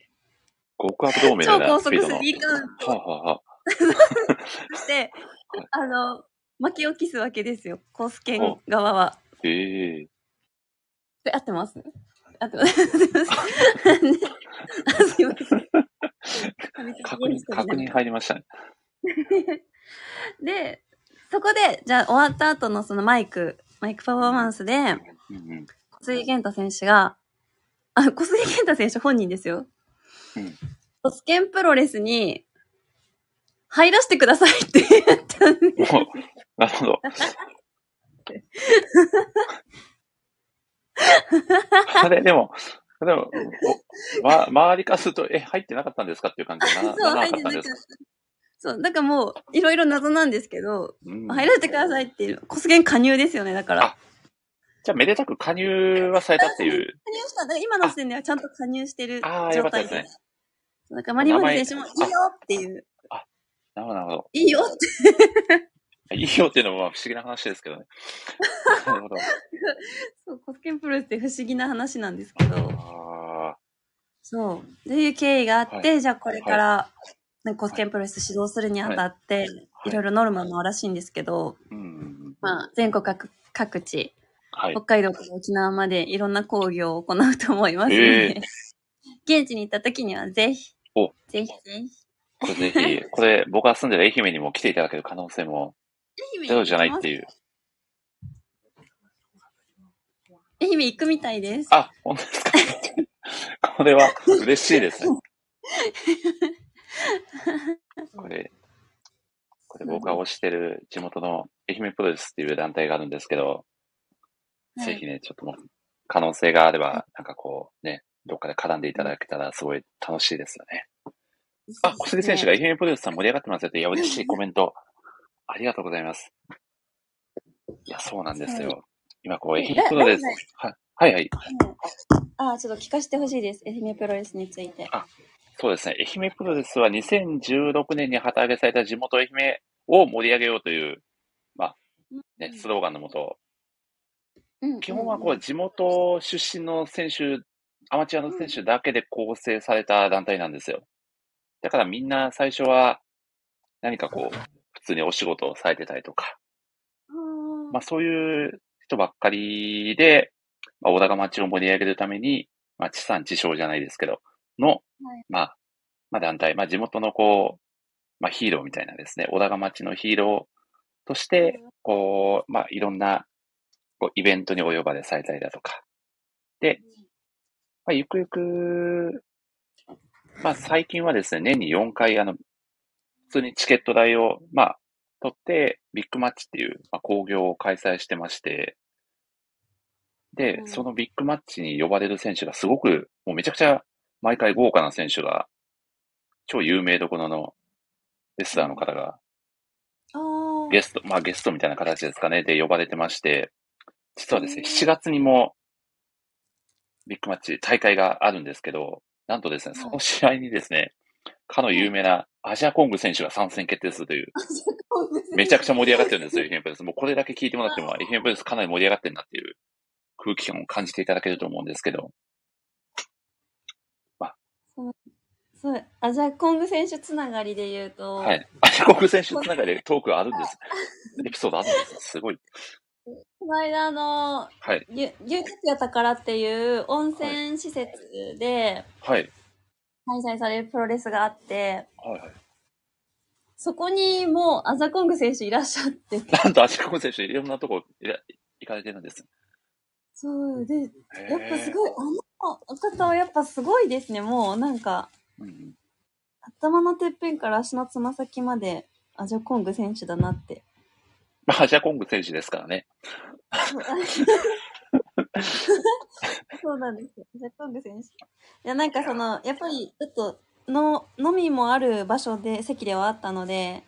極悪同盟超高速スリーカウント。はあ、は して、あの、巻き起きすわけですよ。コスケン側は。へえー。合ってます？合ってます。すいません。確認、確認入りましたね。で、そこで、じゃあ終わった後のそのマイク、マイクパフォーマンスで、うんうん、小杉健太選手が、あ、小杉健太選手本人ですよ。うん。コスケンプロレスに入らせてくださいって言ったんで。なるほど。あれ、でも、でも、ま、周りからすると、え、入ってなかったんですかっていう感じになそう、入ってなかった。そう、だからもう、いろいろ謎なんですけど、うん、入らせてくださいっていう、コス加入ですよね、だから。じゃあ、めでたく加入はされたっていう。加入した。今の時点ではちゃんと加入してる状態です。ね。なんかマリモリ選手もいいよっていう。あ、なるほど、なるほど。いいよって。いいよっていうのは不思議な話ですけどね。なるほど。そう、コスケンプロレスって不思議な話なんですけど。そう。という経緯があって、はい、じゃあこれから、はい、コスケンプロレス指導するにあたって、はい、いろいろノルマもあるらしいんですけど、まあ、全国各各地、北海道から沖縄までいろんな講義を行うと思いますので、えー、現地に行った時にはぜひ、ぜひぜひ。これぜひ、これ僕が住んでる愛媛にも来ていただける可能性もゼロじゃないっていう。愛媛行くみたいです。あ、本当ですか？これは嬉しいですね。これ、これ僕が推してる地元の愛媛プロレスっていう団体があるんですけど、はい、ぜひね、ちょっとも可能性があれば、なんかこうね、どっかで絡んでいただけたらすごい楽しいですよね。あ、小杉選手が愛媛プロレスさん盛り上がってますよって、いや、嬉しいコメント。ありがとうございます。いや、そうなんですよ。はい、今、こう、愛媛プロレス。はい、はい、はい。ああ、ちょっと聞かせてほしいです。愛媛プロレスについて。あ、そうですね。愛媛プロレスは2016年に旗揚げされた地元愛媛を盛り上げようという、まあ、ね、スローガンのもと、うん、基本はこう、地元出身の選手、アマチュアの選手だけで構成された団体なんですよ。だからみんな最初は何かこう、普通にお仕事をされてたりとか、まあそういう人ばっかりで、まあ、小田が町を盛り上げるために、まあ地産地消じゃないですけど、の、はい。まあ、まあ団体、まあ地元のこう、まあヒーローみたいなですね、小高町のヒーローとして、こう、まあいろんなこうイベントにお呼ばれされたりだとか。で、まあ、ゆくゆく、まあ最近はですね、年に4回、あの、普通にチケット代を、まあ、取って、ビッグマッチっていう、まあ、興行を開催してまして、でう、ん。そのビッグマッチに呼ばれる選手がすごく、もうめちゃくちゃ毎回豪華な選手が、超有名どころのレスラーの方がゲスト、まあゲストみたいな形ですかね、で呼ばれてまして、実はですね、へー。7月にもビッグマッチ大会があるんですけど、なんとですね、はい。その試合にですね、かの有名なアジアコング選手が参戦決定するという、めちゃくちゃ盛り上がってるんですよ、愛媛プレス。もうこれだけ聞いてもらっても、愛媛プレスかなり盛り上がってるなっていう空気感を感じていただけると思うんですけど、そう、あ、じゃあ、コング選手つながりで言うと、はい。アジアコング選手の中でトークあるんです。エピソードあるんです。すごい。この間、あの、はい。ゆ、ゆきや宝っていう温泉施設ではい。開催されるプロレスがあって、はいはい。そこにもうアザコング選手いらっしゃってて、なんとアジアコング選手いろんなとこいら行かれてるんです。そう、で、ややっぱすごい、あの方はやっぱすごいですね、もうなんか、うんうん。頭のてっぺんから足のつま先までアジャコング選手だなって。まあ、アジアコング選手ですからね。そうなんですよ。アジャコング選手。いや、なんかその、やっぱりちょっと、の、飲みもある場所で、席ではあったので、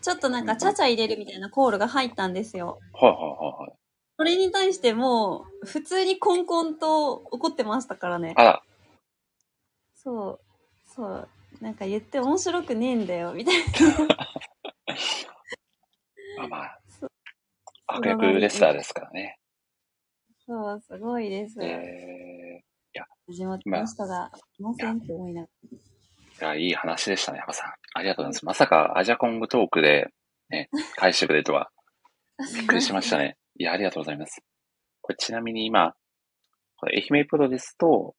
ちょっとなんか、ちゃちゃ入れるみたいなコールが入ったんですよ。はいはいはいはい。それに対してもう、普通にコンコンと怒ってましたからね。あら、そう、そう。なんか言って面白くねえんだよ、みたいな。まあまあそ、悪役レスラーですからね。そう、すごいです。え地元の人がいませんって思いながー、いや、いい話でしたね、山さん。ありがとうございます。まさかアジアコングトークで、ね、返してくれるとは、ら。びっくりしましたね。いや、ありがとうございます。これちなみに今、これ愛媛プロレスと、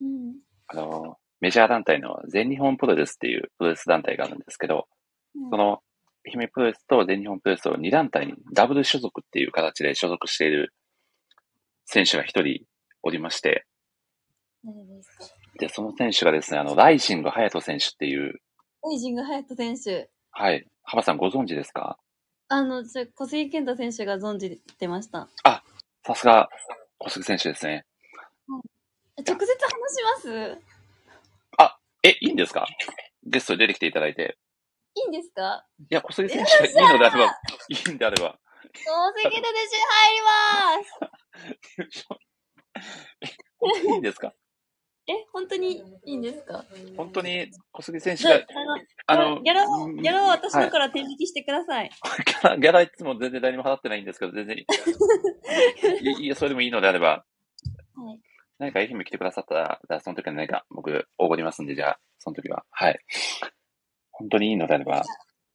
うん。あの、メジャー団体の全日本プロレスっていうプロレス団体があるんですけど、うんその、愛媛プロレスと全日本プロレスを2団体にダブル所属っていう形で所属している選手が一人おりまして、誰でその選手がですね、あの、ライジング隼人選手っていう、オイジング隼人選手。はい、浜さんご存知ですか？あの、小杉健太選手が存じてました。さすが、小杉選手ですね。直接話します？え、いいんですか？ゲストに出てきていただいて。いいんですか？いや、小杉選手がいいのであれば、いいんであれば。小杉健太選手入りますいいんですか？え、本当にいいんですか？本当に小杉選手が、あ、あの、ギャラを、うんギャラを私のから転引きしてください。ギャラ、ギャラいつも全然誰も払ってないんですけど、全然いい。いいや、それでもいいのであれば、はい。何か愛媛来てくださったら、その時は何か僕、おごりますんで、じゃあ、その時は。はい。本当にいいのであれば、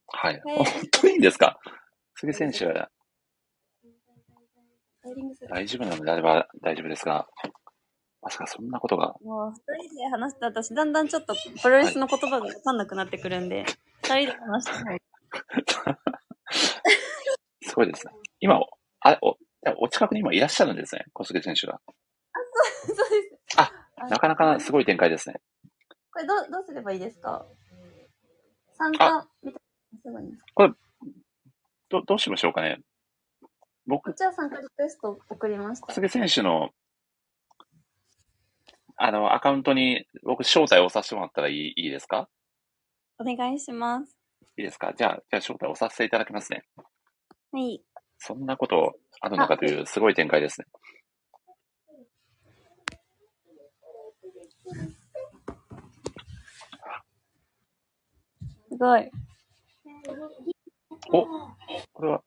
はい。はい本当にいいんですか？杉選手は。大丈夫なのであれば大丈夫ですが、まさかそんなことが、もう、二人で話した私、だんだんちょっとプロレスの言葉がわかんなくなってくるんで、二人で話した方がすごいですね。今、おあおお近くに今いらっしゃるんですね、小杉選手が。そうです。あなかなかすごい展開ですね。これどう、どうすればいいですか？参加みたいなすればいですか？どどうしましょうかね。僕こ、ちら参加リクエスト送りました小。杉選手の、あの、アカウントに僕招待をさせてもらったらいいいいですか？お願いします。いいですか？じゃあ、じゃあ招待をさせていただきますね。はい。そんなことあるのかというすごい展開ですね。すごい。お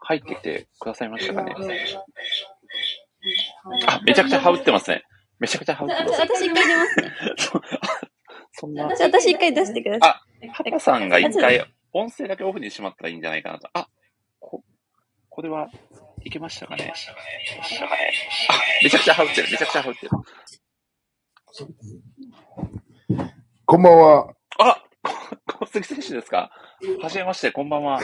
入ってきてくださいましたかね？あ、めちゃくちゃ羽打ってますね。めちゃくちゃ羽打ってます。私一回出ますね。そ そんな、私、私一回出してください。パパさんが一回音声だけオフにしまったらいいんじゃないかなと。あ、こ、これはいけましたかね？あ、めちゃくちゃ羽打ってる。めちゃくちゃ羽打ってる。こんばんは。あ、小杉選手ですか？はじめまして、こんばんは。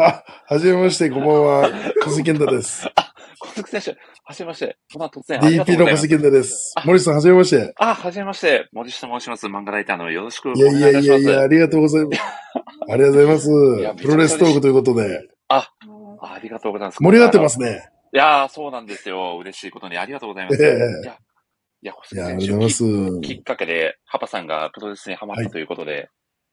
あ、はじめまして、こんばんは。小杉健太です。小杉選手、はじめまして。こんな突然 DP。の小杉健太です。森さん、はじめまして。あ、はじめまして。森下と申します。漫画ライターのよろしくおいやい願いいたします。やいやいや、ありがとうございます。ありがとうございますや。プロレストークということで、あありがとうございます。盛り上がってますね。いやー、そうなんですよ。嬉しいことにありがとうございます。ええいや、いや、小いや、あ杉選りがとうござい手ます。きっかけで、ハパさんがプロレスにハマったということで、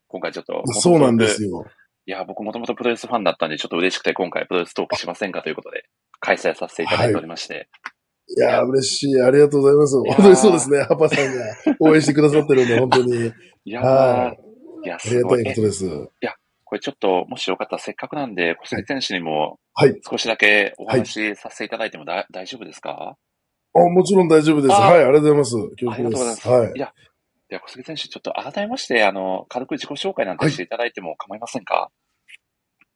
今回ちょっと。そうなんですよ。よ。いや、僕もともとプロレスファンだったんで、ちょっと嬉しくて今回プロレストークしませんかということで、開催させていただいておりまして。いや、嬉しい。ありがとうございます。本当にそうですね。ハパさんが応援してくださってるんで、本当に。いやー、はいいや、ありすごい。えがたいことです。これちょっと、もしよかったらせっかくなんで、小杉選手にもはい。少しだけお話しさせていただいてもだ、大丈夫ですか？あ、もちろん大丈夫です。あはい、ありがとうございます。ありがとうございます。はいい。や、いや、小杉選手、ちょっと改めまして、あの、軽く自己紹介なんてしていただいても構いませんか、はい。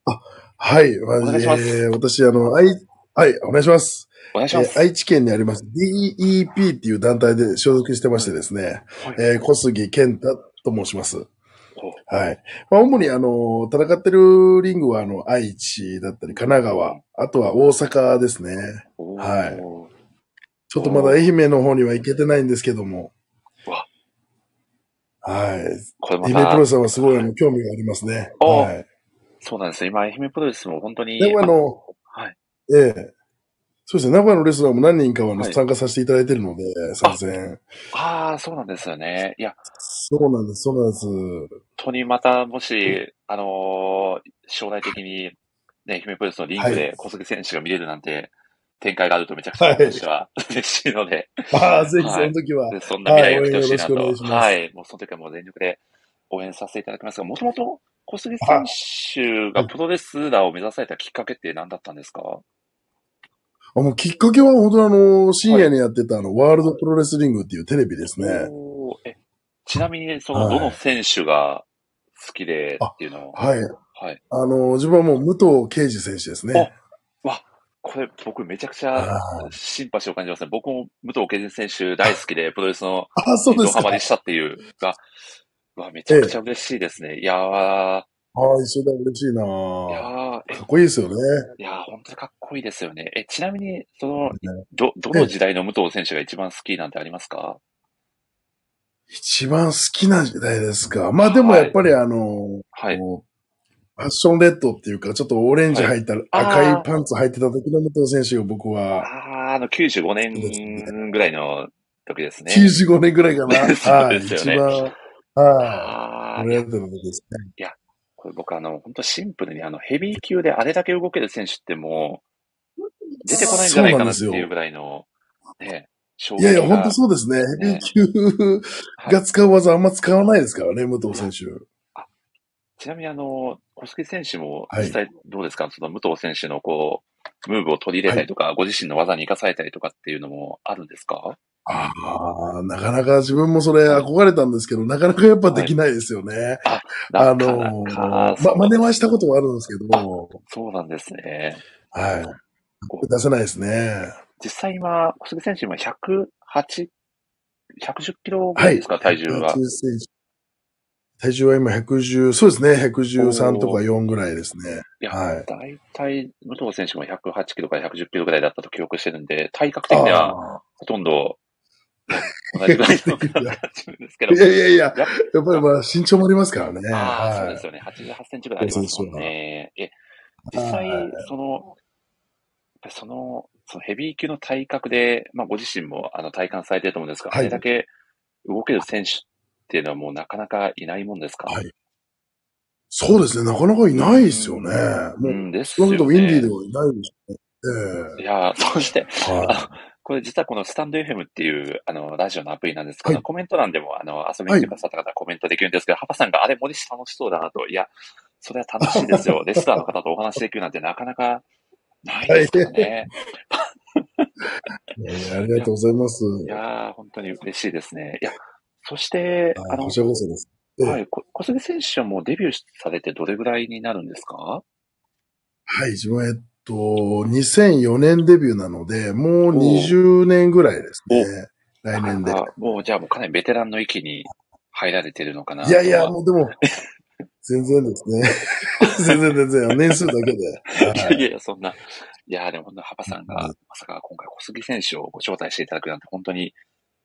お願いしますえー私、あの、愛、はい、お願いします。お願いします。えー愛知県にあります DEP っていう団体で所属してましてですね、はいえー小杉健太と申します。おはい。まあ、主にあの、戦ってるリングはあの、愛知だったり、神奈川、あとは大阪ですね。はいちょっとまだ愛媛の方には行けてないんですけども。はい。これま愛媛プロレた、スはすごいあの興味がありますね。おはい。そうなんですよ。今、愛媛プロレスも本当に、名古屋の、はい。ええそうですね。名古屋のレスラーも何人かはあのはい参加させていただいてるので、参戦。ああ、そうなんですよね。いや、そうなんです、そうなんです。本当にまた、もし、あのー将来的に、ね、愛媛プロレスのリングはで小杉選手が見れるなんて、展開があるとめちゃくちゃはい私は 嬉しいので、ああ、ぜひそはいの時は。でそんな未来が来てほしいなと。はい。もうその時はもう全力で応援させていただきますが、もともと小杉選手がプロレスラーを目指されたきっかけって何だったんですか？あもうきっかけは本当にあの、深夜にやってたあの、ワールドプロレスリングっていうテレビですね。えちなみに、その、はいどの選手が好きでっていうのは、はい。はい。あの、自分はもう武藤敬司選手ですね。これ、僕めちゃくちあゃシンパシーを感じますね。僕も武藤敬司選手大好きで、プロレスのあ、そうですか。ドハマりしたっていうが、うわ、めちゃくちゃ嬉しいですね。いやー、ああ、一緒だ、嬉しいないやかー、えっこいいですよね。いやー、本当にかっこいいですよね。え、ちなみに、その、ど、どの時代の武藤選手が一番好きなんてありますか？一番好きな時代ですか。まあでもやっぱりあの、はい。ファッションレッドっていうか、ちょっとオレンジ入った、あー赤いパンツ履いてた時の武藤選手が僕は、あー、あの、95年ぐらいの時ですね。95年ぐらいかな。はい。ですよね一番、はい。あー、いや盛り上がってた時ですね。これ僕あの、本当シンプルにあの、ヘビー級であれだけ動ける選手ってもう、出てこないんじゃないかなっていうぐらいの、ね、衝いやいや、本当そうですね。ヘビー級はいが使う技あんま使わないですからね、武藤選手。ちなみにあの、小杉選手もはい実際どうですか、その武藤選手のこう、ムーブを取り入れたりとか、ご自身の技に生かされたりとかっていうのもあるんですか？ああ、なかなか自分もそれ憧れたんですけど、なかなかやっぱできないですよね。あなかのなか、ま、真似はしたこともあるんですけど、そうなんですね。はい。出せないですね。実際今、小杉選手今108、110キロぐらいですか、体重は。180センチ体重は今110、そうですね、113とか4ぐらいですね。いや、はい大体、武藤選手も108キロから110キロぐらいだったと記憶してるんで、体格的にはあほとんど、同じぐらいの感じなんですけどーい。やいやいや、やっぱりまあ身長もありますからね。ああ、そうはいですよね。88センチぐらいありますもんね。え、実際はい、その、その、そのヘビー級の体格で、まあご自身もあの体感されてると思うんですが、はい。あれだけ動ける選手っていうのはもうなかなかいないもんですか？はい。そうですね、なかなかいないですよね。もう、うん。です少よね。なくともインディーではいないですね。えいやー、そして、えはこれ実はこのスタンド FM っていうあのラジオのアプリなんですけど、はいコメント欄でもあの遊びに来てくださった方はコメントできるんですけど、ハパさんがあれ森下楽しそうだなと、いや、それは楽しいですよ。レスラーの方とお話できるなんてなかなかないですからね。ありがとうございます。いやー、本当に嬉しいですね。いや、そして、あのあこ、ちらこそです。ええはい、こ小杉選手はもうデビューされてどれぐらいになるんですか？はい、自分は、えっと、2004年デビューなので、もう20年ぐらいですね。来年で。あもうじゃあもうかなりベテランの域に入られてるのかな。いやいや、もうでも、全然ですね。全然全然、年数だけで。いやいや、そんな。いや、でも、ハパさんが、まさか今回小杉選手をご招待していただくなんて、本当に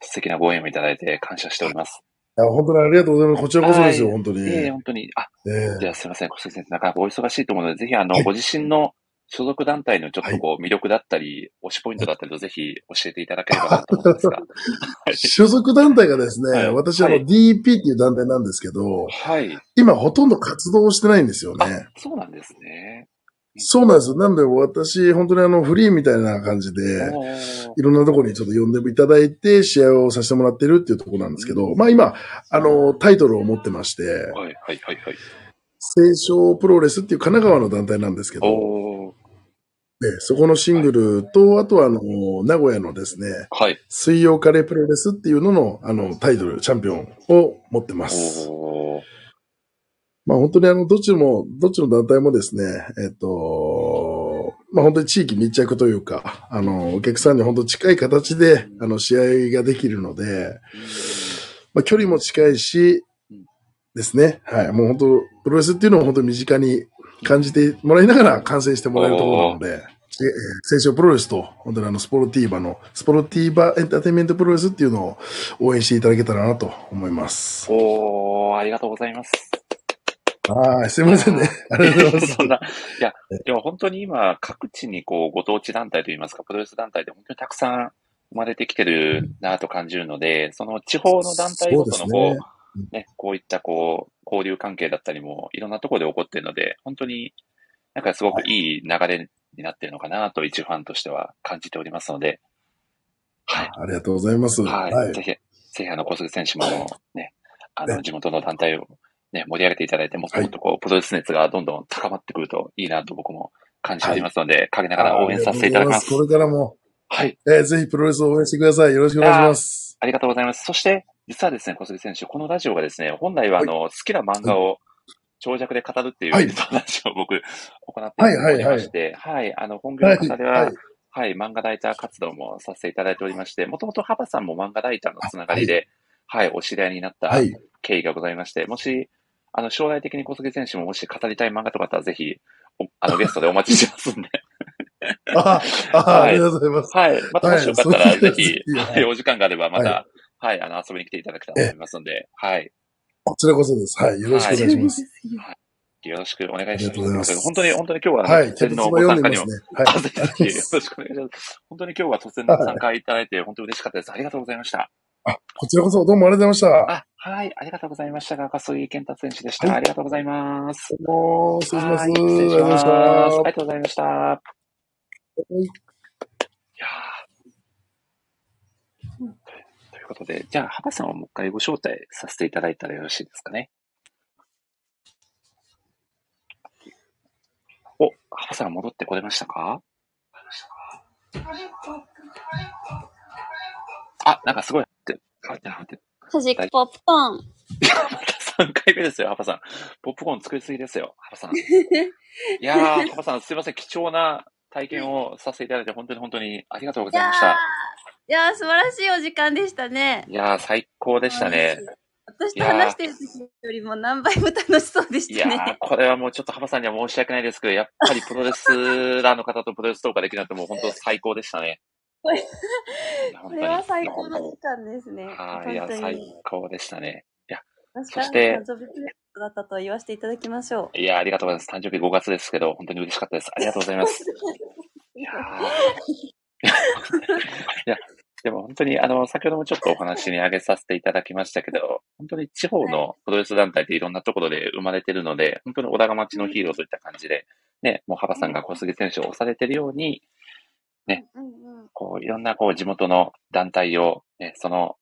素敵なご縁をいただいて感謝しております。いや、本当にありがとうございます。こちらこそですよ、本当に。ええ、本当に。あ、えー、じゃあすいません、小杉先生、なかなかお忙しいと思うので、ぜひ、あの、ご自身の所属団体のちょっとこう、魅力だったり、推しポイントだったりと、ぜひ教えていただければなと思うんですが。所属団体がですね、はい、私、あの、DP っていう団体なんですけど、はい。今ほとんど活動してないんですよね。そうなんですね。そうなんですなので、私、本当にあの、フリーみたいな感じで、いろんなところにちょっと呼んでいただいて、試合をさせてもらってるっていうところなんですけど、まあ今、あの、タイトルを持ってまして、はい、はい、はい、はい。清少プロレスっていう神奈川の団体なんですけど、ね、そこのシングルと、あとはあの、名古屋のですね、はい。水曜カレープロレスっていうのの、あの、タイトル、チャンピオンを持ってます。まあ本当にあの、どっちも、どっちの団体もですね、えっと、まあ本当に地域密着というか、あの、お客さんに本当近い形で、あの、試合ができるので、まあ距離も近いし、ですね。はい。もう本当、プロレスっていうのを本当に身近に感じてもらいながら観戦してもらえるところなので、えー、青少プロレスと、本当にあの、スポルティーバの、スポルティーバエンターテインメントプロレスっていうのを応援していただけたらなと思います。おー、ありがとうございます。はい、すみませんね。ありがとうございます。そんな、いや、でも本当に今、各地にこう、ご当地団体といいますか、プロレス団体で本当にたくさん生まれてきてるなと感じるので、その地方の団体ごとのこう、ね、こういったこう、交流関係だったりも、いろんなところで起こっているので、本当になんかすごくいい流れになっているのかなと、一ファンとしては感じておりますので、はい。ありがとうございます。はい。はい、ぜひ、ぜひあの、小杉選手もね、あの、地元の団体をね、盛り上げていただいて、もっともっとこう、プロレス熱がどんどん高まってくるといいなと僕も感じておりますので、はい、陰ながら応援させていただきます。これからも、はい。えー、ぜひプロレスを応援してください。よろしくお願いします。ありがとうございます。そして、実はですね、小杉選手、このラジオがですね、本来はあの、好きな漫画を長尺で語るっていう、はい、話を僕、行っておりまして、はい、はいはい、あの、本業の方では、はい、はい、漫画ライター活動もさせていただいておりまして、もともとハバさんも漫画ライターのつながりで、はい、お知り合いになった経緯がございまして、もし、あの、将来的に小杉選手ももし語りたい漫画とかあったら、ぜひ、あの、ゲストでお待ちしてますんで。ああ、はい、ありがとうございます。はい。またもしよかったら、ぜひ、はい、お時間があれば、また、はい、あの、遊びに来ていただけたらと思いますので、はい。こちらこそです。はい。よろしくお願いします。はい、よろしくお願いします。ありがとうございます。本当に、本当に今日は、はい、突然のご参加にも、ね、はい、ぜひ、よろしくお願いします。本当に今日は突然の参加いただいて、本当に嬉しかったです。ありがとうございました。あ、こちらこそどうもありがとうございました。あ、はい、ありがとうございました。赤杉健太選手でした、はい。ありがとうございます。どうも、失礼します。失礼します。ありがとうございました。はい。いやことで、じゃあ、ハさんをもう一回ご招待させていただいたらよろしいですかね。お、ハさん戻ってこれましたか？あ、なんかすごい。待って、待って、端っポップコーン。いや、また3回目ですよ、ハパさん。ポップコーン作りすぎですよ、ハパさん。いやー、ハパさん、すいません、貴重な体験をさせていただいて、本当に本当にありがとうございました。いやー、素晴らしいお時間でしたね。いやー、最高でしたね。私と話してる時よりも何倍も楽しそうでしたね。いやこれはもうちょっとハパさんには申し訳ないですけど、やっぱりプロレスラーの方とプロレストークができなくても本当最高でしたね。これこれは最高の時間ですね。はい、いや、最高でしたね。いや、そして、誕生日プレゼントだったと言わせていただきましょう。いや、ありがとうございます。誕生日5月ですけど、本当に嬉しかったです。ありがとうございます。いや いや、でも本当に、あの、先ほどもちょっとお話に挙げさせていただきましたけど、本当に地方のプロレス団体っていろんなところで生まれてるので、本当に小田が町のヒーローといった感じで、ね、もう幅さんが小杉選手を押されてるように、ね、こう、いろんな、こう、地元の団体を、ね、その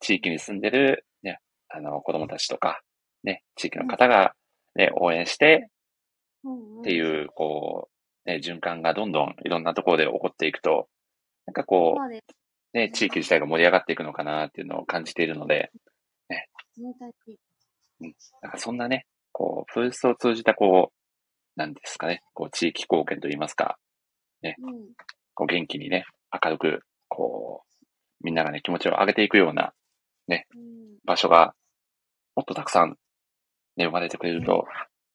地域に住んでる、ね、あの、子供たちとか、ね、地域の方が、ね、応援して、っていう、こう、ね、循環がどんどんいろんなところで起こっていくと、なんかこう、ね、地域自体が盛り上がっていくのかなっていうのを感じているので、ね。うん。なんかそんなね、こう、プロレスを通じた、こう、なんですかね、こう、地域貢献といいますか、ね、うん、こう元気にね、明るく、こう、みんながね、気持ちを上げていくような、ね、場所がもっとたくさん、ね、生まれてくれると、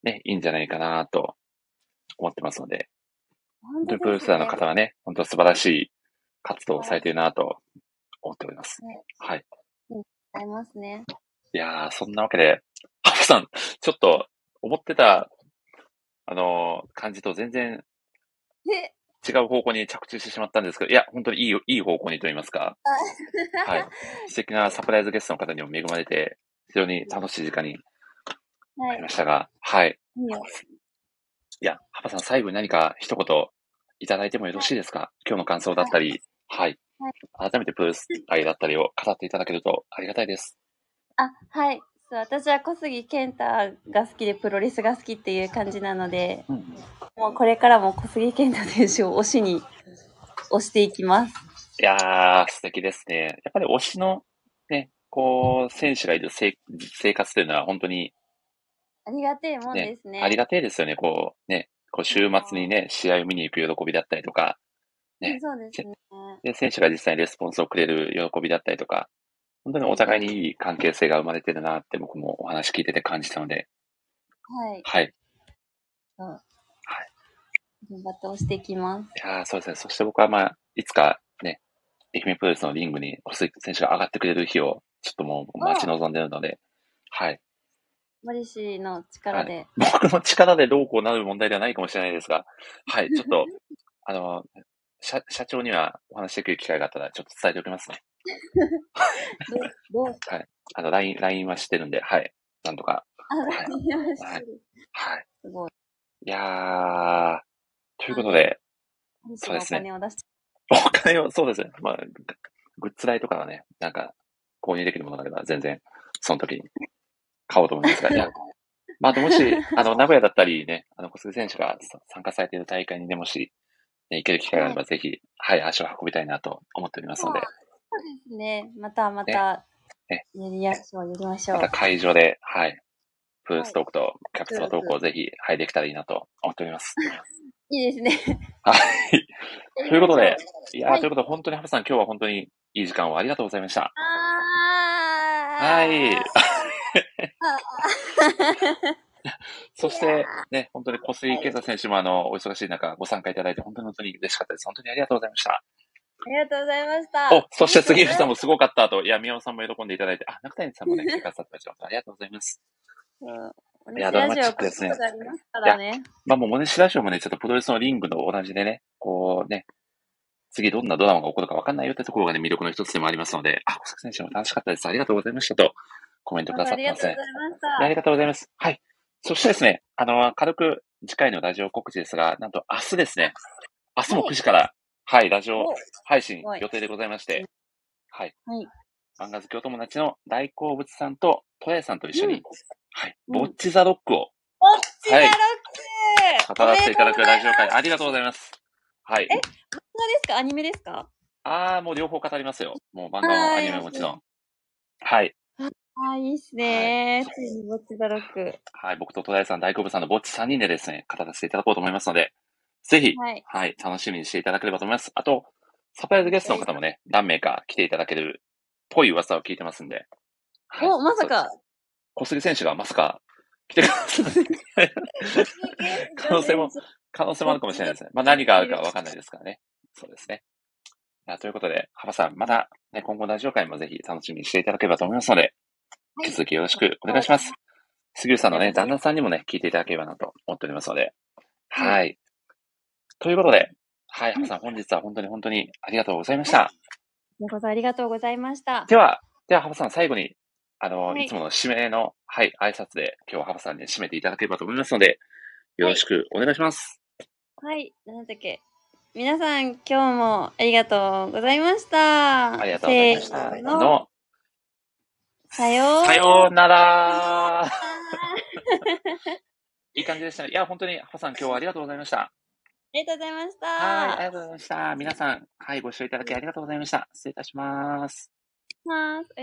ね、いいんじゃないかなと思ってますので、本当にプロレスラーの方はね、本当素晴らしい活動をされているなと思っております。はい。ありますね。いやー、そんなわけで、ハフさん、ちょっと思ってた、あのー、感じと全然違う方向に着地してしまったんですけど、いや、本当にいい、いい方向にと言いますか。はい。素敵なサプライズゲストの方にも恵まれて、非常に楽しい時間になりましたが、はい。いいいや、ハパさん、最後に何か一言いただいてもよろしいですか？今日の感想だったり、はい。はい、改めてプロレス愛だったりを語っていただけるとありがたいです。あ、はい。そう私は小杉健太が好きでプロレスが好きっていう感じなので、うん、もうこれからも小杉健太選手を推しに推していきます。いやー、素敵ですね。やっぱり推しのね、こう、選手がいる生生活というのは本当に、ありがてえもんですね。ねありがてえですよね。こう、ね、こう週末にね、試合を見に行く喜びだったりとか、ね。そうですね。で、選手が実際にレスポンスをくれる喜びだったりとか、本当にお互いにいい関係性が生まれてるなって僕もお話聞いてて感じたので。はい。はい。そう。はい。頑張って押していきます。いやそうですね。そして僕はまあ、いつかね、愛媛プロレスのリングに小杉選手が上がってくれる日を、ちょっともう待ち望んでるので、はい。森氏の力で、はい、僕の力でどうこうなる問題ではないかもしれないですが、はい、ちょっと、あの、社社長にはお話しできる機会があったら、ちょっと伝えておきますね。はい。あの、LINE、LINE はしてるんで、はい。なんとか。あ、はい。はい。はい。すごい。いやー、ということで、そうですね。お金を出しお金を、そうですね。まあ、グッズ代とかはね、なんか、購入できるものがあれば、全然、その時に買おうと思いますが、いや、まあ、もし、あの、名古屋だったりね、あの、小杉選手が参加されている大会にね、もし、ね、行ける機会があれば、ぜひ、はい、足を運びたいなと思っておりますので。そうですね。またまた、ね、やりましょう、やりましょう。また会場で、はい、プーストークとキャプツバトークをぜひ、はい、できたらいいなと思っております。いいですね。はい。ということで、いや、はい、ということで、本当にハブさん、今日は本当にいい時間をありがとうございました。はい。そして、ね、本当に小杉健太選手もあの、お忙しい中ご参加いただいて、本当に本当に嬉しかったです。本当にありがとうございました。ありがとうございました。お、そして杉浦さんもすごかったと、いや、宮尾さんも喜んでいただいて、あ、中谷さんもね、来てくださった。ありがとうございます。うん。いや、ドラマチックですね。ねまあもう、モネシラジオもね、ちょっとプロレスのリングの同じでね、こうね、次どんなドラマが起こるか分かんないよってところがね、魅力の一つでもありますので、あ、小崎選手も楽しかったです。ありがとうございましたと、コメントくださってますね。ありがとうございました。ありがとうございます。はい。そしてですね、あの、軽く次回のラジオ告知ですが、なんと明日ですね、明日も9時から、はい、はい、ラジオ配信予定でございまして、はい。はい。漫画好きお友達の大好物さんと、トヤさんと一緒に、うん、はい、ボッチザロックを、ボッチザロック、語らせていただくラジオ会、ありがとうございます。はい。え、漫画ですか？アニメですか？ああ、もう両方語りますよ。もう漫画もアニメももちろん。はい。ああ、いいっすね。ついにぼっちザロック。はい、僕と戸田さん、大好物さんのぼっち3人でですね、語らせていただこうと思いますので、ぜひ、はい、はい、楽しみにしていただければと思います。あと、サプライズゲストの方もね、何名か来ていただける、ぽい噂を聞いてますんで。はい、お、まさか。小杉選手がまさか来てください。可能性も、可能性もあるかもしれないですね。まあ何があるかわかんないですからね。そうですね。ということで、幅さん、また、ね、今後ラジオ会もぜひ楽しみにしていただければと思いますので、引き続きよろしくお願いします。杉浦さんのね、旦那さんにもね、聞いていただければなと思っておりますので。はい。ということで、はい、浜さん、本日は本当に本当にありがとうございました。ありがとうございました。では、では、浜さん、最後に、あの、はい、いつもの締めの、はい、挨拶で、今日は浜さんに締めていただければと思いますので、よろしくお願いします。はい、なんだっけ。皆さん、今日もありがとうございました。ありがとうございました。のさよう。さようなら。いい感じでしたね。いや、本当に、ハさん、今日はありがとうございました。ありがとうございました。はい、ありがとうございました。皆さん、はい、ご視聴いただきありがとうございました。失礼いたします。ます。